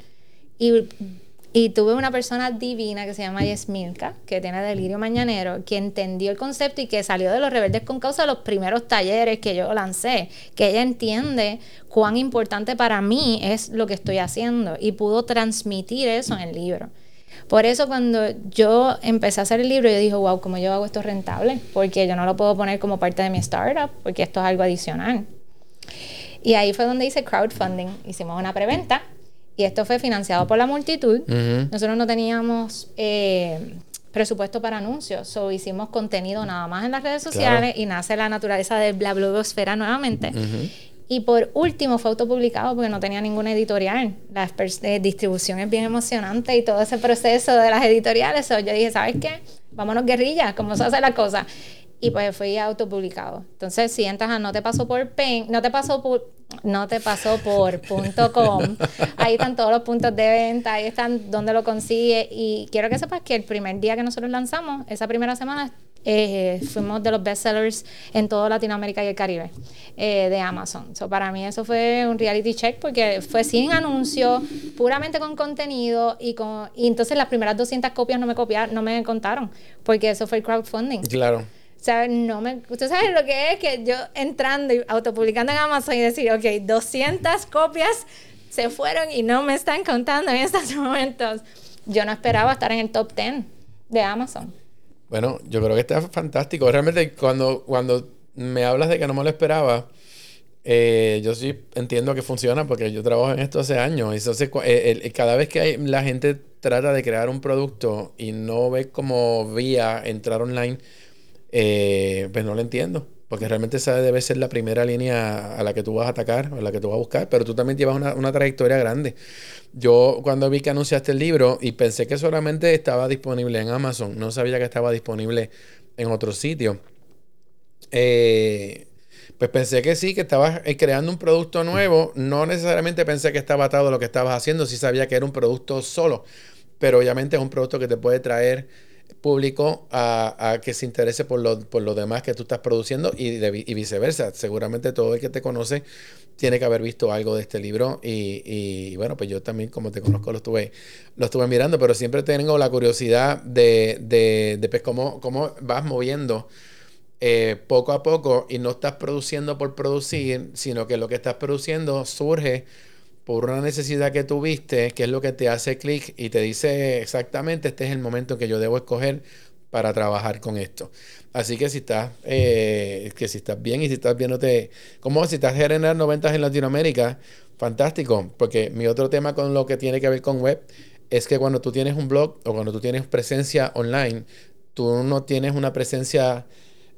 Y tuve una persona divina que se llama Yesmilka, que tiene delirio mañanero, que entendió el concepto y que salió de los rebeldes con causa de los primeros talleres que yo lancé, que ella entiende cuán importante para mí es lo que estoy haciendo y pudo transmitir eso en el libro. Por eso cuando yo empecé a hacer el libro, yo dije, wow, ¿cómo yo hago esto rentable? Porque yo no lo puedo poner como parte de mi startup, porque esto es algo adicional. Y ahí fue donde hice crowdfunding. Hicimos una preventa y esto fue financiado por la multitud. Nosotros no teníamos eh, presupuesto para anuncios, so hicimos contenido nada más en las redes sociales y nace la naturaleza de la blogosfera nuevamente. Y por último fue autopublicado porque no tenía ninguna editorial. La eh, distribución es bien emocionante y todo ese proceso de las editoriales. yo dije, ¿sabes qué? Vámonos guerrillas, ¿cómo se hace la cosa? y pues fui autopublicado. Entonces, si entras a no te pasó por pen, no te pasó por no te pasó por .com, ahí están todos los puntos de venta, ahí están donde lo consigue y quiero que sepas que el primer día que nosotros lanzamos, esa primera semana eh, fuimos de los bestsellers en toda Latinoamérica y el Caribe eh, de Amazon. So, para mí eso fue un reality check porque fue sin anuncio, puramente con contenido y, con, y entonces las primeras 200 copias no me copiaron, no me contaron porque eso fue el crowdfunding. Claro. ¿sabes? No me, ¿Usted sabe lo que es que yo entrando y autopublicando en Amazon y decir, ok, 200 copias se fueron y no me están contando en estos momentos? Yo no esperaba estar en el top 10 de Amazon. Bueno, yo creo que está fantástico. Realmente cuando, cuando me hablas de que no me lo esperaba, eh, yo sí entiendo que funciona porque yo trabajo en esto hace años. Entonces, eh, cada vez que hay, la gente trata de crear un producto y no ve como vía entrar online, eh, pues no lo entiendo. Porque realmente esa debe ser la primera línea a la que tú vas a atacar, a la que tú vas a buscar, pero tú también llevas una, una trayectoria grande. Yo cuando vi que anunciaste el libro y pensé que solamente estaba disponible en Amazon, no sabía que estaba disponible en otro sitio. Eh, pues pensé que sí, que estabas eh, creando un producto nuevo. No necesariamente pensé que estaba atado lo que estabas haciendo, sí sabía que era un producto solo, pero obviamente es un producto que te puede traer público a, que se interese por lo, por lo demás que tú estás produciendo y, y, viceversa. Seguramente todo el que te conoce tiene que haber visto algo de este libro y, y, bueno, pues yo también como te conozco lo estuve, lo estuve mirando, pero siempre tengo la curiosidad de, de, de pues, cómo, cómo vas moviendo eh, poco a poco y no estás produciendo por producir, sino que lo que estás produciendo surge por una necesidad que tuviste, que es lo que te hace clic y te dice exactamente, este es el momento que yo debo escoger para trabajar con esto. Así que si estás, eh, que si estás bien y si estás viéndote, como si estás generando ventas en Latinoamérica, fantástico, porque mi otro tema con lo que tiene que ver con web es que cuando tú tienes un blog o cuando tú tienes presencia online, tú no tienes una presencia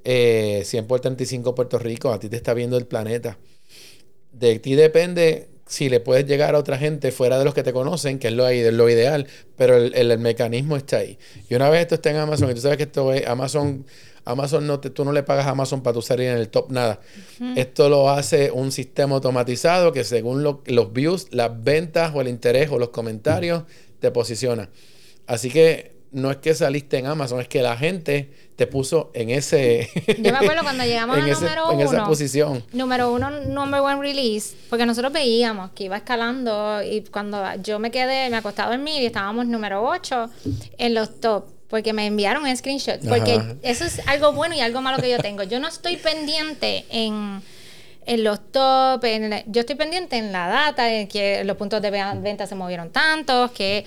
eh, 100 por 35 Puerto Rico, a ti te está viendo el planeta. De ti depende si le puedes llegar a otra gente fuera de los que te conocen, que es lo, lo ideal, pero el, el, mecanismo está ahí. Y una vez esto está en Amazon, y tú sabes que esto es Amazon, Amazon no te, tú no le pagas a Amazon para tu salir en el top nada. Esto lo hace un sistema automatizado que según los views, las ventas o el interés o los comentarios te posiciona. Así que no es que saliste en Amazon, es que la gente te puso en ese. Yo me acuerdo cuando llegamos a número uno. En esa posición. Número uno, number one release, porque nosotros veíamos que iba escalando y cuando yo me quedé, me acostaba a dormir y estábamos número 8 en los top. Porque me enviaron un screenshot. Porque eso es algo bueno y algo malo que yo tengo. Yo no estoy pendiente en en los top, yo estoy pendiente en la data, en que los puntos de venta se movieron tantos, que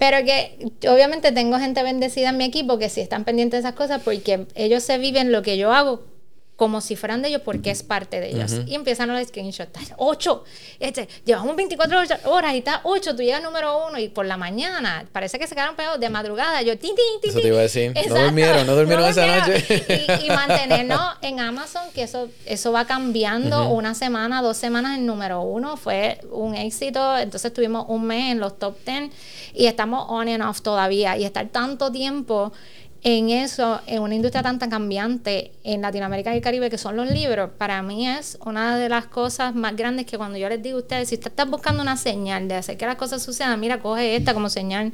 pero que obviamente tengo gente bendecida en mi equipo que sí están pendientes de esas cosas porque ellos se viven lo que yo hago como si fueran de ellos porque es parte de ellos. Y empiezan los screenshots. Ocho. Este, llevamos 24 horas y está ocho. Tú llegas número uno y por la mañana parece que se quedaron pegados de madrugada. Yo, tin, Eso te iba a decir. No durmieron, no durmieron esa noche. Y, mantenernos en Amazon, que eso, eso va cambiando una semana, dos semanas en número uno. Fue un éxito. Entonces tuvimos un mes en los top 10 y estamos on and off todavía. Y estar tanto tiempo en eso, en una industria tan, tan cambiante en Latinoamérica y el Caribe, que son los libros, para mí es una de las cosas más grandes que cuando yo les digo a ustedes, si usted está buscando una señal de hacer que las cosas sucedan, mira, coge esta como señal,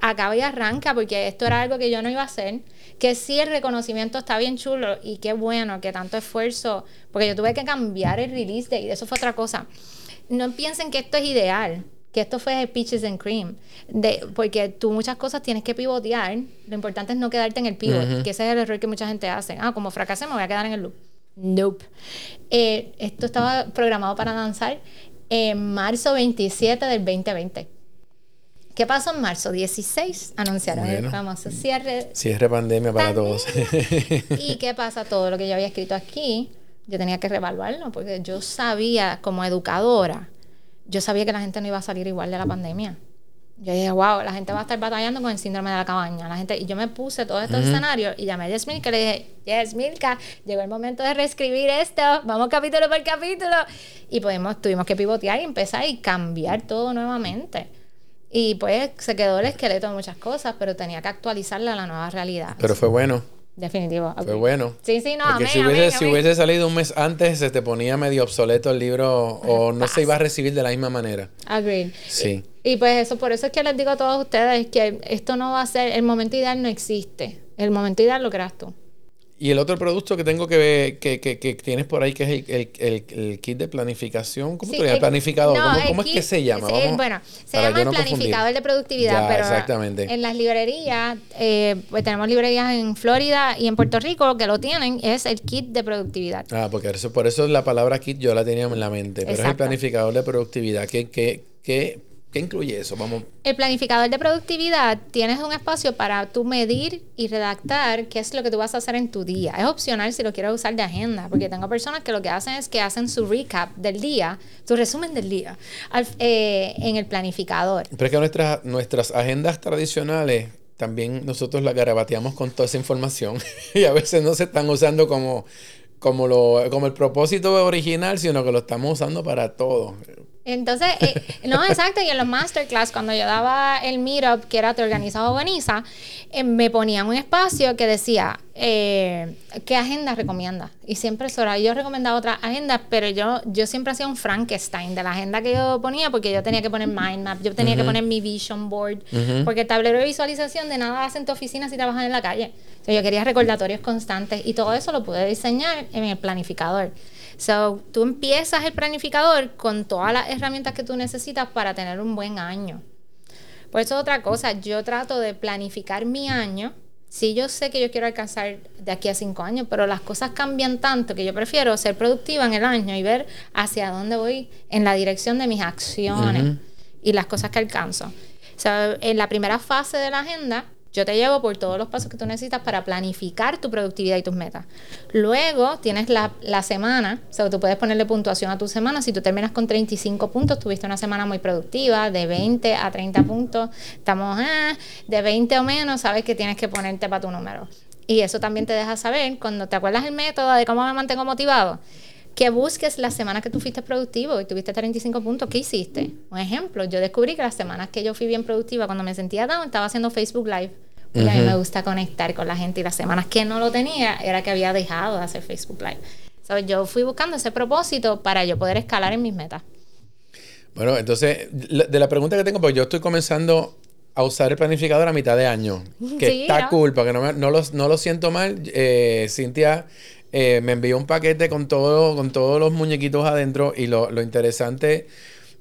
acaba y arranca, porque esto era algo que yo no iba a hacer, que sí el reconocimiento está bien chulo y qué bueno que tanto esfuerzo, porque yo tuve que cambiar el release date, eso fue otra cosa. No piensen que esto es ideal que esto fue Peaches and Cream, de, porque tú muchas cosas tienes que pivotear, lo importante es no quedarte en el pivot, que ese es el error que mucha gente hace. Ah, como fracasé me voy a quedar en el loop. Nope. Eh, esto estaba programado para lanzar en marzo 27 del 2020. ¿Qué pasó en marzo 16? Anunciaron el famoso cierre. Cierre pandemia para todos. ¿Y qué pasa? Todo lo que yo había escrito aquí, yo tenía que reevaluarlo, porque yo sabía como educadora yo sabía que la gente no iba a salir igual de la pandemia. Yo dije, wow, la gente va a estar batallando con el síndrome de la cabaña. La gente, y yo me puse todos estos escenarios y llamé a Yasmilka y le dije, Yasmilka, llegó el momento de reescribir esto, vamos capítulo por capítulo. Y pudimos, tuvimos que pivotear y empezar y cambiar todo nuevamente. Y pues se quedó el esqueleto de muchas cosas, pero tenía que actualizarla a la nueva realidad. Pero fue bueno. Definitivo. Fue bueno. Sí, sí, no, Porque si, hubiese, si hubiese salido un mes antes, se te ponía medio obsoleto el libro o no se iba a recibir de la misma manera. Agreed. Sí. Y, y, pues eso, por eso es que les digo a todos ustedes que esto no va a ser, el momento ideal no existe. El momento ideal lo creas tú. Y el otro producto que tengo que ver, que, que, que tienes por ahí, que es el, el, el, kit de planificación. ¿Cómo sí, te llamas? Planificador. ¿Cómo, cómo es que se llama? Vamos, bueno, se llama el planificador de productividad, pero exactamente. en las librerías, eh, pues tenemos librerías en Florida y en Puerto Rico que lo tienen, es el kit de productividad. Ah, porque eso, por eso la palabra kit yo la tenía en la mente, pero Exacto. es el planificador de productividad. ¿Qué, qué, qué ¿Qué incluye eso? Vamos. El planificador de productividad tienes un espacio para tú medir y redactar qué es lo que tú vas a hacer en tu día. Es opcional si lo quieres usar de agenda, porque tengo personas que lo que hacen es que hacen su recap del día, su resumen del día, al, eh, en el planificador. Pero es que nuestras, nuestras agendas tradicionales también nosotros las garabateamos con toda esa información y a veces no se están usando como, como, lo, como el propósito original, sino que lo estamos usando para todo. Entonces, eh, no, exacto, y en los masterclass, cuando yo daba el meetup, que era Te Organiza Organiza, eh, me ponían un espacio que decía, eh, ¿qué agenda recomienda? Y siempre era, yo recomendaba otras agendas, pero yo, yo siempre hacía un Frankenstein de la agenda que yo ponía, porque yo tenía que poner mind map, yo tenía que poner mi vision board, porque el tablero de visualización de nada hace en tu oficina si trabajas en la calle. O sea, yo quería recordatorios constantes y todo eso lo pude diseñar en el planificador. So, tú empiezas el planificador con todas las herramientas que tú necesitas para tener un buen año. Por eso otra cosa, yo trato de planificar mi año. Sí, yo sé que yo quiero alcanzar de aquí a cinco años, pero las cosas cambian tanto que yo prefiero ser productiva en el año y ver hacia dónde voy en la dirección de mis acciones y las cosas que alcanzo. So, en la primera fase de la agenda, yo te llevo por todos los pasos que tú necesitas para planificar tu productividad y tus metas. Luego tienes la, la semana, o sea, tú puedes ponerle puntuación a tu semana. Si tú terminas con 35 puntos, tuviste una semana muy productiva, de 20 a 30 puntos, estamos ah, de 20 o menos, sabes que tienes que ponerte para tu número. Y eso también te deja saber, cuando te acuerdas el método de cómo me mantengo motivado, que busques las semanas que tú fuiste productivo y tuviste 35 puntos, ¿qué hiciste? Un ejemplo, yo descubrí que las semanas que yo fui bien productiva, cuando me sentía down, estaba haciendo Facebook Live. Y a mí me gusta conectar con la gente y las semanas que no lo tenía era que había dejado de hacer Facebook Live. So, yo fui buscando ese propósito para yo poder escalar en mis metas. Bueno, entonces, de la pregunta que tengo, pues yo estoy comenzando a usar el planificador a mitad de año, que sí, está ¿no? cool, porque no, me, no, lo, no lo siento mal. Eh, Cintia eh, me envió un paquete con, todo, con todos los muñequitos adentro y lo, lo, interesante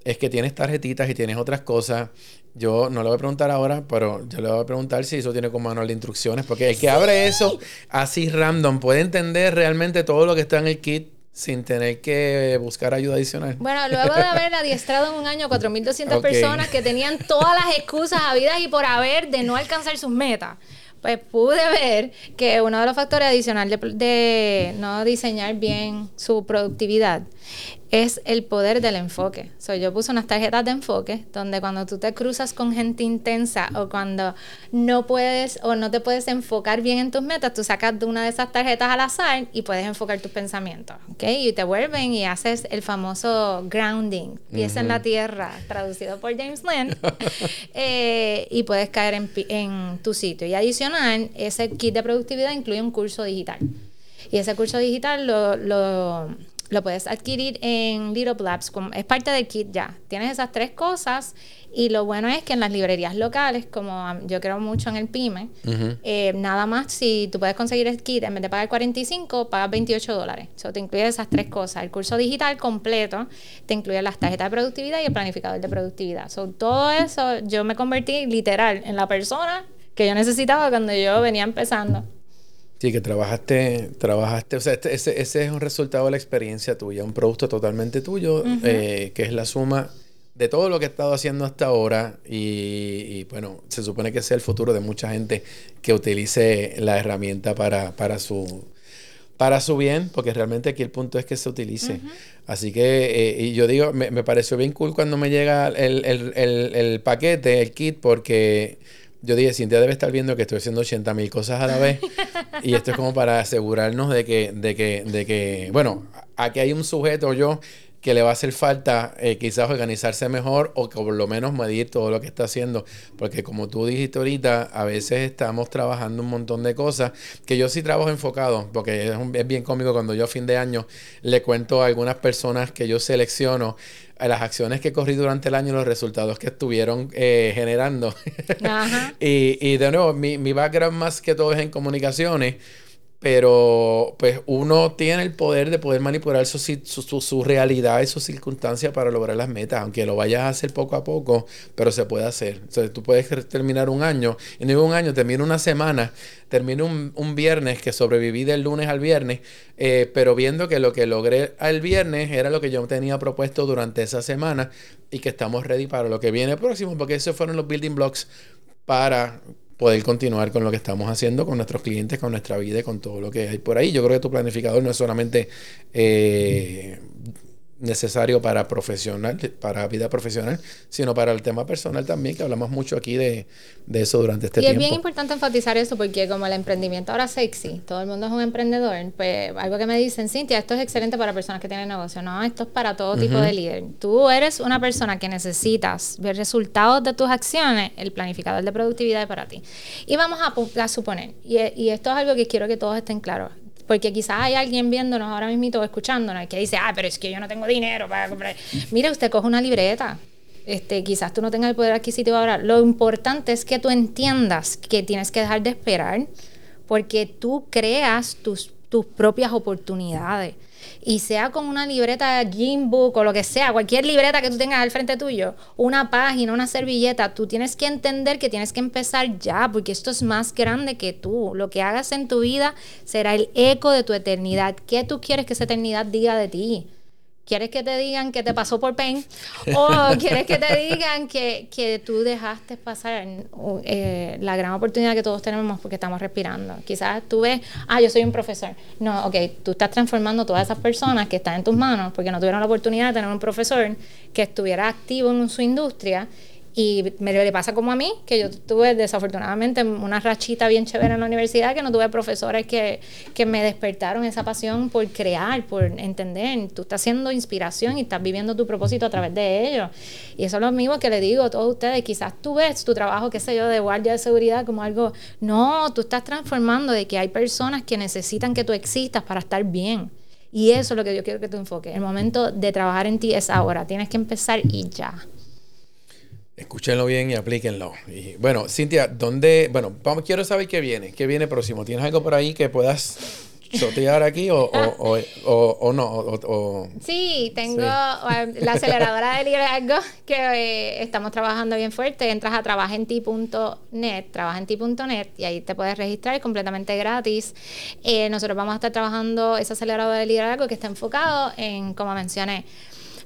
es que tienes tarjetitas y tienes otras cosas. Yo no le voy a preguntar ahora, pero yo le voy a preguntar si eso tiene como manual de instrucciones, porque el que sí. abre eso así random puede entender realmente todo lo que está en el kit sin tener que buscar ayuda adicional. Bueno, luego de haber adiestrado en un año 4.200 okay. personas que tenían todas las excusas habidas y por haber de no alcanzar sus metas pues pude ver que uno de los factores adicionales de, no diseñar bien su productividad es el poder del enfoque. So, yo puse unas tarjetas de enfoque donde cuando tú te cruzas con gente intensa o cuando no puedes o no te puedes enfocar bien en tus metas, tú sacas de una de esas tarjetas al azar y puedes enfocar tus pensamientos, ¿ok? Y te vuelven y haces el famoso grounding, pies en la tierra, traducido por James Lynn, eh, y puedes caer en, en tu sitio. Y adicional, ese kit de productividad incluye un curso digital. Y ese curso digital lo, lo lo puedes adquirir en Little Labs, es parte del kit ya. Tienes esas tres cosas y lo bueno es que en las librerías locales, como yo creo mucho en el PyME, eh, nada más si tú puedes conseguir el kit, en vez de pagar 45, pagas 28 dólares. Eso te incluye esas tres cosas. El curso digital completo te incluye las tarjetas de productividad y el planificador de productividad. So, todo eso yo me convertí literal en la persona que yo necesitaba cuando yo venía empezando. Sí, que trabajaste, trabajaste, o sea, este, ese, ese, es un resultado de la experiencia tuya, un producto totalmente tuyo, eh, que es la suma de todo lo que he estado haciendo hasta ahora y, bueno, se supone que sea el futuro de mucha gente que utilice la herramienta para, para su para su bien, porque realmente aquí el punto es que se utilice. Así que, eh, y yo digo, me, me, pareció bien cool cuando me llega el, el, el, el paquete, el kit, porque yo dije, Cintia debe estar viendo que estoy haciendo 80 mil cosas a la vez. y esto es como para asegurarnos de que, de que, de que, bueno, aquí hay un sujeto yo que le va a hacer falta eh, quizás organizarse mejor o por lo menos medir todo lo que está haciendo. Porque como tú dijiste ahorita, a veces estamos trabajando un montón de cosas que yo sí trabajo enfocado, porque es, es bien cómico cuando yo a fin de año le cuento a algunas personas que yo selecciono a las acciones que corrí durante el año, los resultados que estuvieron eh, generando. y, y de nuevo, mi, mi background más que todo es en comunicaciones pero pues uno tiene el poder de poder manipular su, su, su, realidad y sus circunstancias para lograr las metas, aunque lo vayas a hacer poco a poco, pero se puede hacer. Sea, tú puedes terminar un año, y no digo un año, termino una semana, termino un, un, viernes que sobreviví del lunes al viernes, eh, pero viendo que lo que logré al viernes era lo que yo tenía propuesto durante esa semana y que estamos ready para lo que viene próximo, porque esos fueron los building blocks para poder continuar con lo que estamos haciendo con nuestros clientes, con nuestra vida y con todo lo que hay por ahí. Yo creo que tu planificador no es solamente eh, necesario para profesional, para vida profesional, sino para el tema personal también, que hablamos mucho aquí de, de eso durante este tiempo. Y es bien importante enfatizar eso porque como el emprendimiento ahora sexy, todo el mundo es un emprendedor, pues algo que me dicen, Cintia, esto es excelente para personas que tienen negocio, no, esto es para todo tipo de líder. Tú eres una persona que necesitas ver resultados de tus acciones, el planificador de productividad es para ti. Y vamos a, a suponer, y, y esto es algo que quiero que todos estén claros, porque quizás hay alguien viéndonos ahora mismo escuchándonos que dice, ah, pero es que yo no tengo dinero para comprar. Mira, usted coge una libreta. Este, quizás tú no tengas el poder adquisitivo ahora. Lo importante es que tú entiendas que tienes que dejar de esperar porque tú creas tus, tus propias oportunidades y sea con una libreta Book o lo que sea, cualquier libreta que tú tengas al frente tuyo, una página, una servilleta, tú tienes que entender que tienes que empezar ya, porque esto es más grande que tú. Lo que hagas en tu vida será el eco de tu eternidad. ¿Qué tú quieres que esa eternidad diga de ti? ¿Quieres que te digan que te pasó por pain? ¿O quieres que te digan que, que tú dejaste pasar eh, la gran oportunidad que todos tenemos porque estamos respirando? Quizás tú ves, ah, yo soy un profesor. No, ok, tú estás transformando todas esas personas que están en tus manos porque no tuvieron la oportunidad de tener un profesor que estuviera activo en su industria y me le pasa como a mí, que yo tuve desafortunadamente una rachita bien chévere en la universidad, que no tuve profesores que, que me despertaron esa pasión por crear, por entender. Tú estás haciendo inspiración y estás viviendo tu propósito a través de ello. Y eso es lo mismo que le digo a todos ustedes. Quizás tú ves tu trabajo, qué sé yo, de guardia de seguridad como algo. No, tú estás transformando de que hay personas que necesitan que tú existas para estar bien. Y eso es lo que yo quiero que tú enfoques. El momento de trabajar en ti es ahora. Tienes que empezar y ya. Escúchenlo bien y aplíquenlo. Y bueno, Cintia, ¿dónde? Bueno, vamos, quiero saber qué viene. ¿Qué viene próximo? ¿Tienes algo por ahí que puedas chotear aquí o, o, o, o no? sí, tengo um, la aceleradora de liderazgo que eh, estamos trabajando bien fuerte. Entras a trabajenti.net, trabajenti.net y ahí te puedes registrar completamente gratis. Eh, nosotros vamos a estar trabajando esa aceleradora de liderazgo que está enfocado en, como mencioné,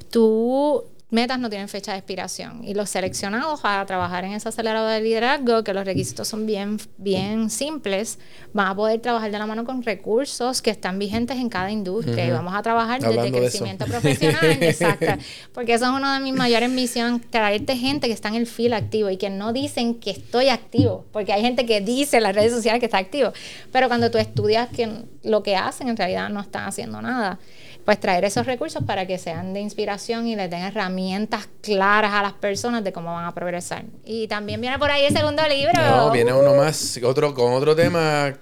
tú metas no tienen fecha de expiración. Y los seleccionados a trabajar en ese acelerador de liderazgo, que los requisitos son bien, bien simples, van a poder trabajar de la mano con recursos que están vigentes en cada industria. Y vamos a trabajar desde crecimiento profesional, exacto. Porque eso es una de mis mayores misiones, traerte gente que está en el feel activo y que no dicen que estoy activo. Porque hay gente que dice en las redes sociales que está activo. Pero cuando tú estudias que lo que hacen, en realidad no están haciendo nada pues traer esos recursos para que sean de inspiración y les den herramientas claras a las personas de cómo van a progresar. Y también viene por ahí el segundo libro. No, viene uno más, otro con otro tema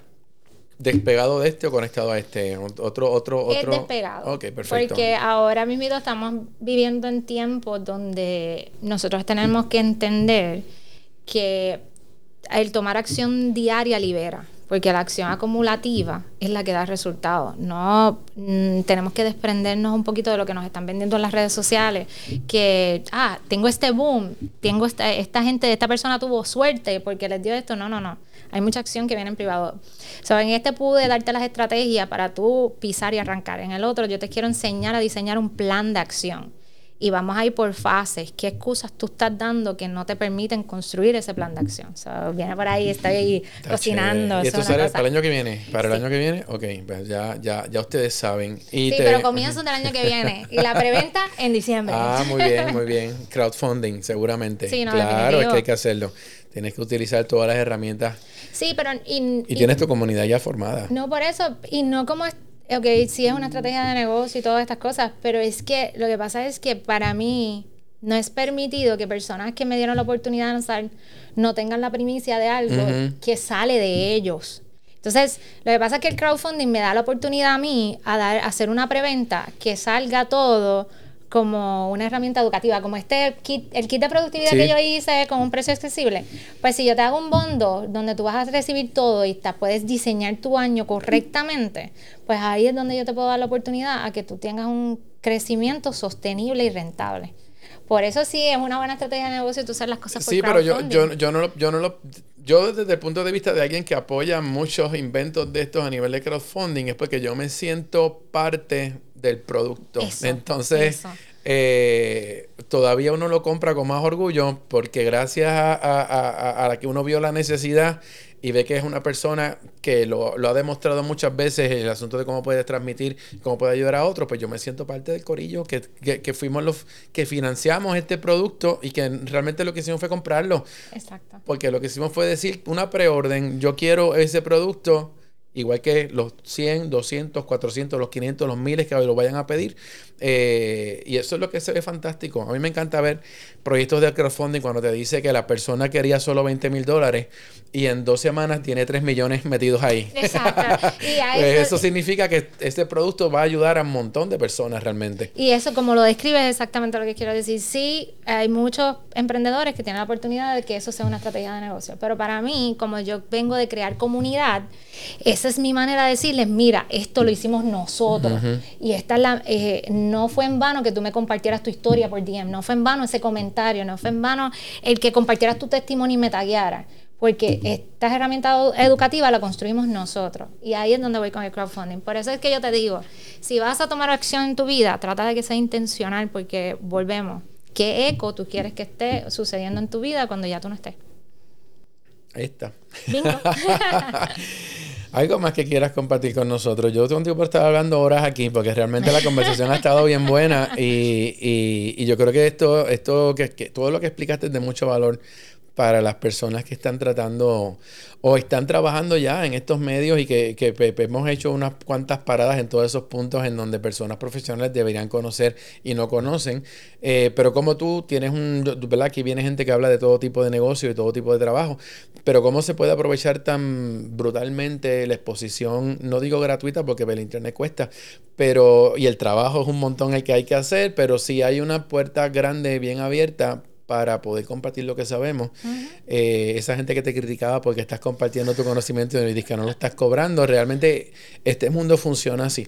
despegado de este o conectado a este, otro otro otro. Es despegado. Ok, perfecto. Porque ahora mismo estamos viviendo en tiempos donde nosotros tenemos que entender que el tomar acción diaria libera porque la acción acumulativa es la que da resultados. No mm, tenemos que desprendernos un poquito de lo que nos están vendiendo en las redes sociales, que, ah, tengo este boom, tengo esta, esta gente, esta persona tuvo suerte porque les dio esto. No, no, no. Hay mucha acción que viene en privado. So, en este pude darte las estrategias para tú pisar y arrancar. En el otro yo te quiero enseñar a diseñar un plan de acción y vamos a ir por fases. ¿Qué excusas tú estás dando que no te permiten construir ese plan de acción? So, viene por ahí, estoy ahí cocinando. ¿Y esto sale para el año que viene? ¿Para el año que viene? Ok, pues ya, ya, ya ustedes saben. Y sí, pero comienzo del año que viene. Y la preventa en diciembre. Ah, muy bien, muy bien. Crowdfunding, seguramente. Sí, no, claro, es que hay que hacerlo. Tienes que utilizar todas las herramientas. Sí, pero... Y, y tienes tu comunidad ya formada. No por eso, y no como ok, sí es una estrategia de negocio y todas estas cosas, pero es que lo que pasa es que para mí no es permitido que personas que me dieron la oportunidad de lanzar no tengan la primicia de algo que sale de ellos. Entonces, lo que pasa es que el crowdfunding me da la oportunidad a mí a, dar, a hacer una preventa que salga todo como una herramienta educativa, como este kit, el kit de productividad que yo hice con un precio accesible. Pues si yo te hago un bondo donde tú vas a recibir todo y te puedes diseñar tu año correctamente, pues ahí es donde yo te puedo dar la oportunidad a que tú tengas un crecimiento sostenible y rentable. Por eso sí es una buena estrategia de negocio tú hacer las cosas por Sí, pero yo, yo, yo, no lo, yo no lo... Yo desde el punto de vista de alguien que apoya muchos inventos de estos a nivel de crowdfunding es porque yo me siento parte del producto. Entonces, eh, todavía uno lo compra con más orgullo porque gracias a, la que uno vio la necesidad y ve que es una persona que lo, ha demostrado muchas veces el asunto de cómo puede transmitir, cómo puede ayudar a otros, pues yo me siento parte del corillo, que, que, fuimos los que financiamos este producto y que realmente lo que hicimos fue comprarlo. Exacto. Porque lo que hicimos fue decir una preorden, yo quiero ese producto igual que los 100, 200, 400, los 500, los miles que lo vayan a pedir. Eh, y eso es lo que se ve fantástico. A mí me encanta ver proyectos de crowdfunding cuando te dice que la persona quería solo 20 mil dólares y en dos semanas tiene 3 millones metidos ahí. Exacto. Pues eso, significa que este producto va a ayudar a un montón de personas realmente. Y eso, como lo describes, es exactamente lo que quiero decir. Sí, hay muchos emprendedores que tienen la oportunidad de que eso sea una estrategia de negocio. Pero para mí, como yo vengo de crear comunidad, esa es mi manera de decirles, mira, esto lo hicimos nosotros. Y esta es la... Eh, no fue en vano que tú me compartieras tu historia por DM, no fue en vano ese comentario, no fue en vano el que compartieras tu testimonio y me taguearas, porque estas herramientas educativas la construimos nosotros. Y ahí es donde voy con el crowdfunding. Por eso es que yo te digo, si vas a tomar acción en tu vida, trata de que sea intencional, porque volvemos. ¿Qué eco tú quieres que esté sucediendo en tu vida cuando ya tú no estés? Ahí está. Algo más que quieras compartir con nosotros. Yo tengo por estar hablando horas aquí porque realmente la conversación ha estado bien buena y, y, yo creo que esto, esto que, que, todo lo que explicaste es de mucho valor para las personas que están tratando o están trabajando ya en estos medios y que, que, hemos hecho unas cuantas paradas en todos esos puntos en donde personas profesionales deberían conocer y no conocen. Eh, pero como tú tienes un, ¿verdad? Aquí viene gente que habla de todo tipo de negocio y todo tipo de trabajo, pero cómo se puede aprovechar tan brutalmente la exposición, no digo gratuita porque el internet cuesta, pero y el trabajo es un montón el que hay que hacer, pero si hay una puerta grande, bien abierta para poder compartir lo que sabemos. Eh, esa gente que te criticaba porque estás compartiendo tu conocimiento y que no lo estás cobrando, realmente este mundo funciona así.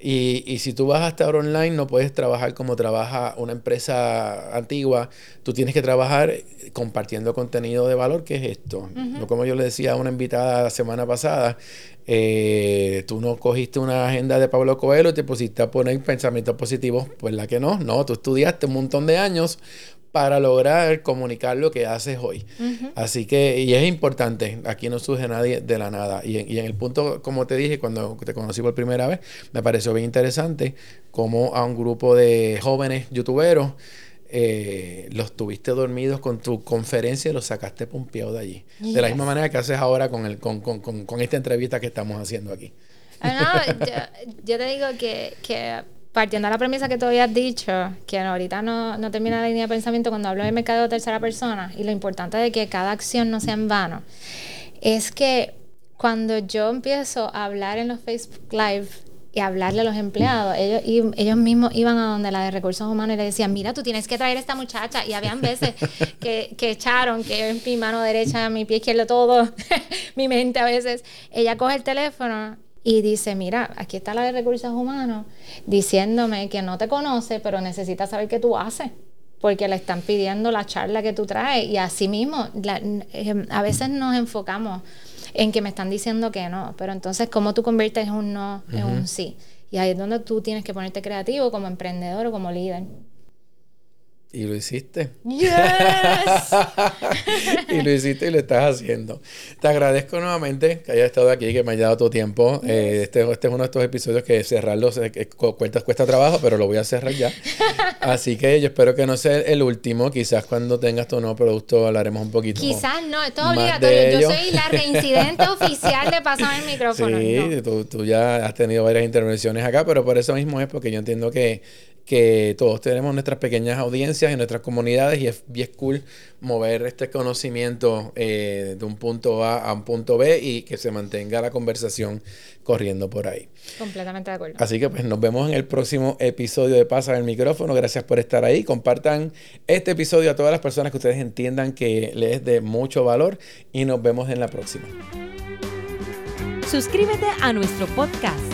y, y, si tú vas a estar online, no puedes trabajar como trabaja una empresa antigua. Tú tienes que trabajar compartiendo contenido de valor, que es esto. no Como yo le decía a una invitada la semana pasada, eh, tú no cogiste una agenda de Pablo Coelho y te pusiste a poner pensamientos positivos, pues la que no, no, tú estudiaste un montón de años para lograr comunicar lo que haces hoy. Así que, y es importante, aquí no surge nadie de la nada. Y en, y en, el punto, como te dije, cuando te conocí por primera vez, me pareció bien interesante cómo a un grupo de jóvenes youtuberos eh, los tuviste dormidos con tu conferencia y los sacaste pompeado de allí. De la misma manera que haces ahora con, el, con, con, con, esta entrevista que estamos haciendo aquí. Ah, no, yo, te digo que, que partiendo de la premisa que tú habías dicho, que ahorita no, no termina la línea de pensamiento cuando hablo de mercado de tercera persona, y lo importante de que cada acción no sea en vano, es que cuando yo empiezo a hablar en los Facebook Live y hablarle a los empleados, ellos, ellos mismos iban a donde la de recursos humanos y le decían, mira, tú tienes que traer a esta muchacha. Y habían veces que, que echaron, que es mi mano derecha, mi pie izquierdo, todo, mi mente a veces, ella coge el teléfono y dice, mira, aquí está la de recursos humanos diciéndome que no te conoce, pero necesita saber qué tú haces, porque le están pidiendo la charla que tú traes y así mismo, em, a veces nos enfocamos en que me están diciendo que no, pero entonces, ¿cómo tú conviertes un no en un sí? Y ahí es donde tú tienes que ponerte creativo como emprendedor o como líder. Y lo hiciste. Yes. y lo hiciste y lo estás haciendo. Te agradezco nuevamente que hayas estado aquí, que me hayas dado tu tiempo. Eh, este, este, es uno de estos episodios que cerrarlos eh, cuesta, cuesta trabajo, pero lo voy a cerrar ya. Así que yo espero que no sea el último. Quizás cuando tengas tu nuevo producto hablaremos un poquito. Quizás no, esto es obligatorio. Yo soy la reincidente oficial de pasar el micrófono. Sí, tú, tú ya has tenido varias intervenciones acá, pero por eso mismo es porque yo entiendo que que todos tenemos nuestras pequeñas audiencias y nuestras comunidades y es bien cool mover este conocimiento eh, de un punto A a un punto B y que se mantenga la conversación corriendo por ahí. Completamente de acuerdo. Así que pues nos vemos en el próximo episodio de Pasa el micrófono. Gracias por estar ahí. Compartan este episodio a todas las personas que ustedes entiendan que les es de mucho valor y nos vemos en la próxima. Suscríbete a nuestro podcast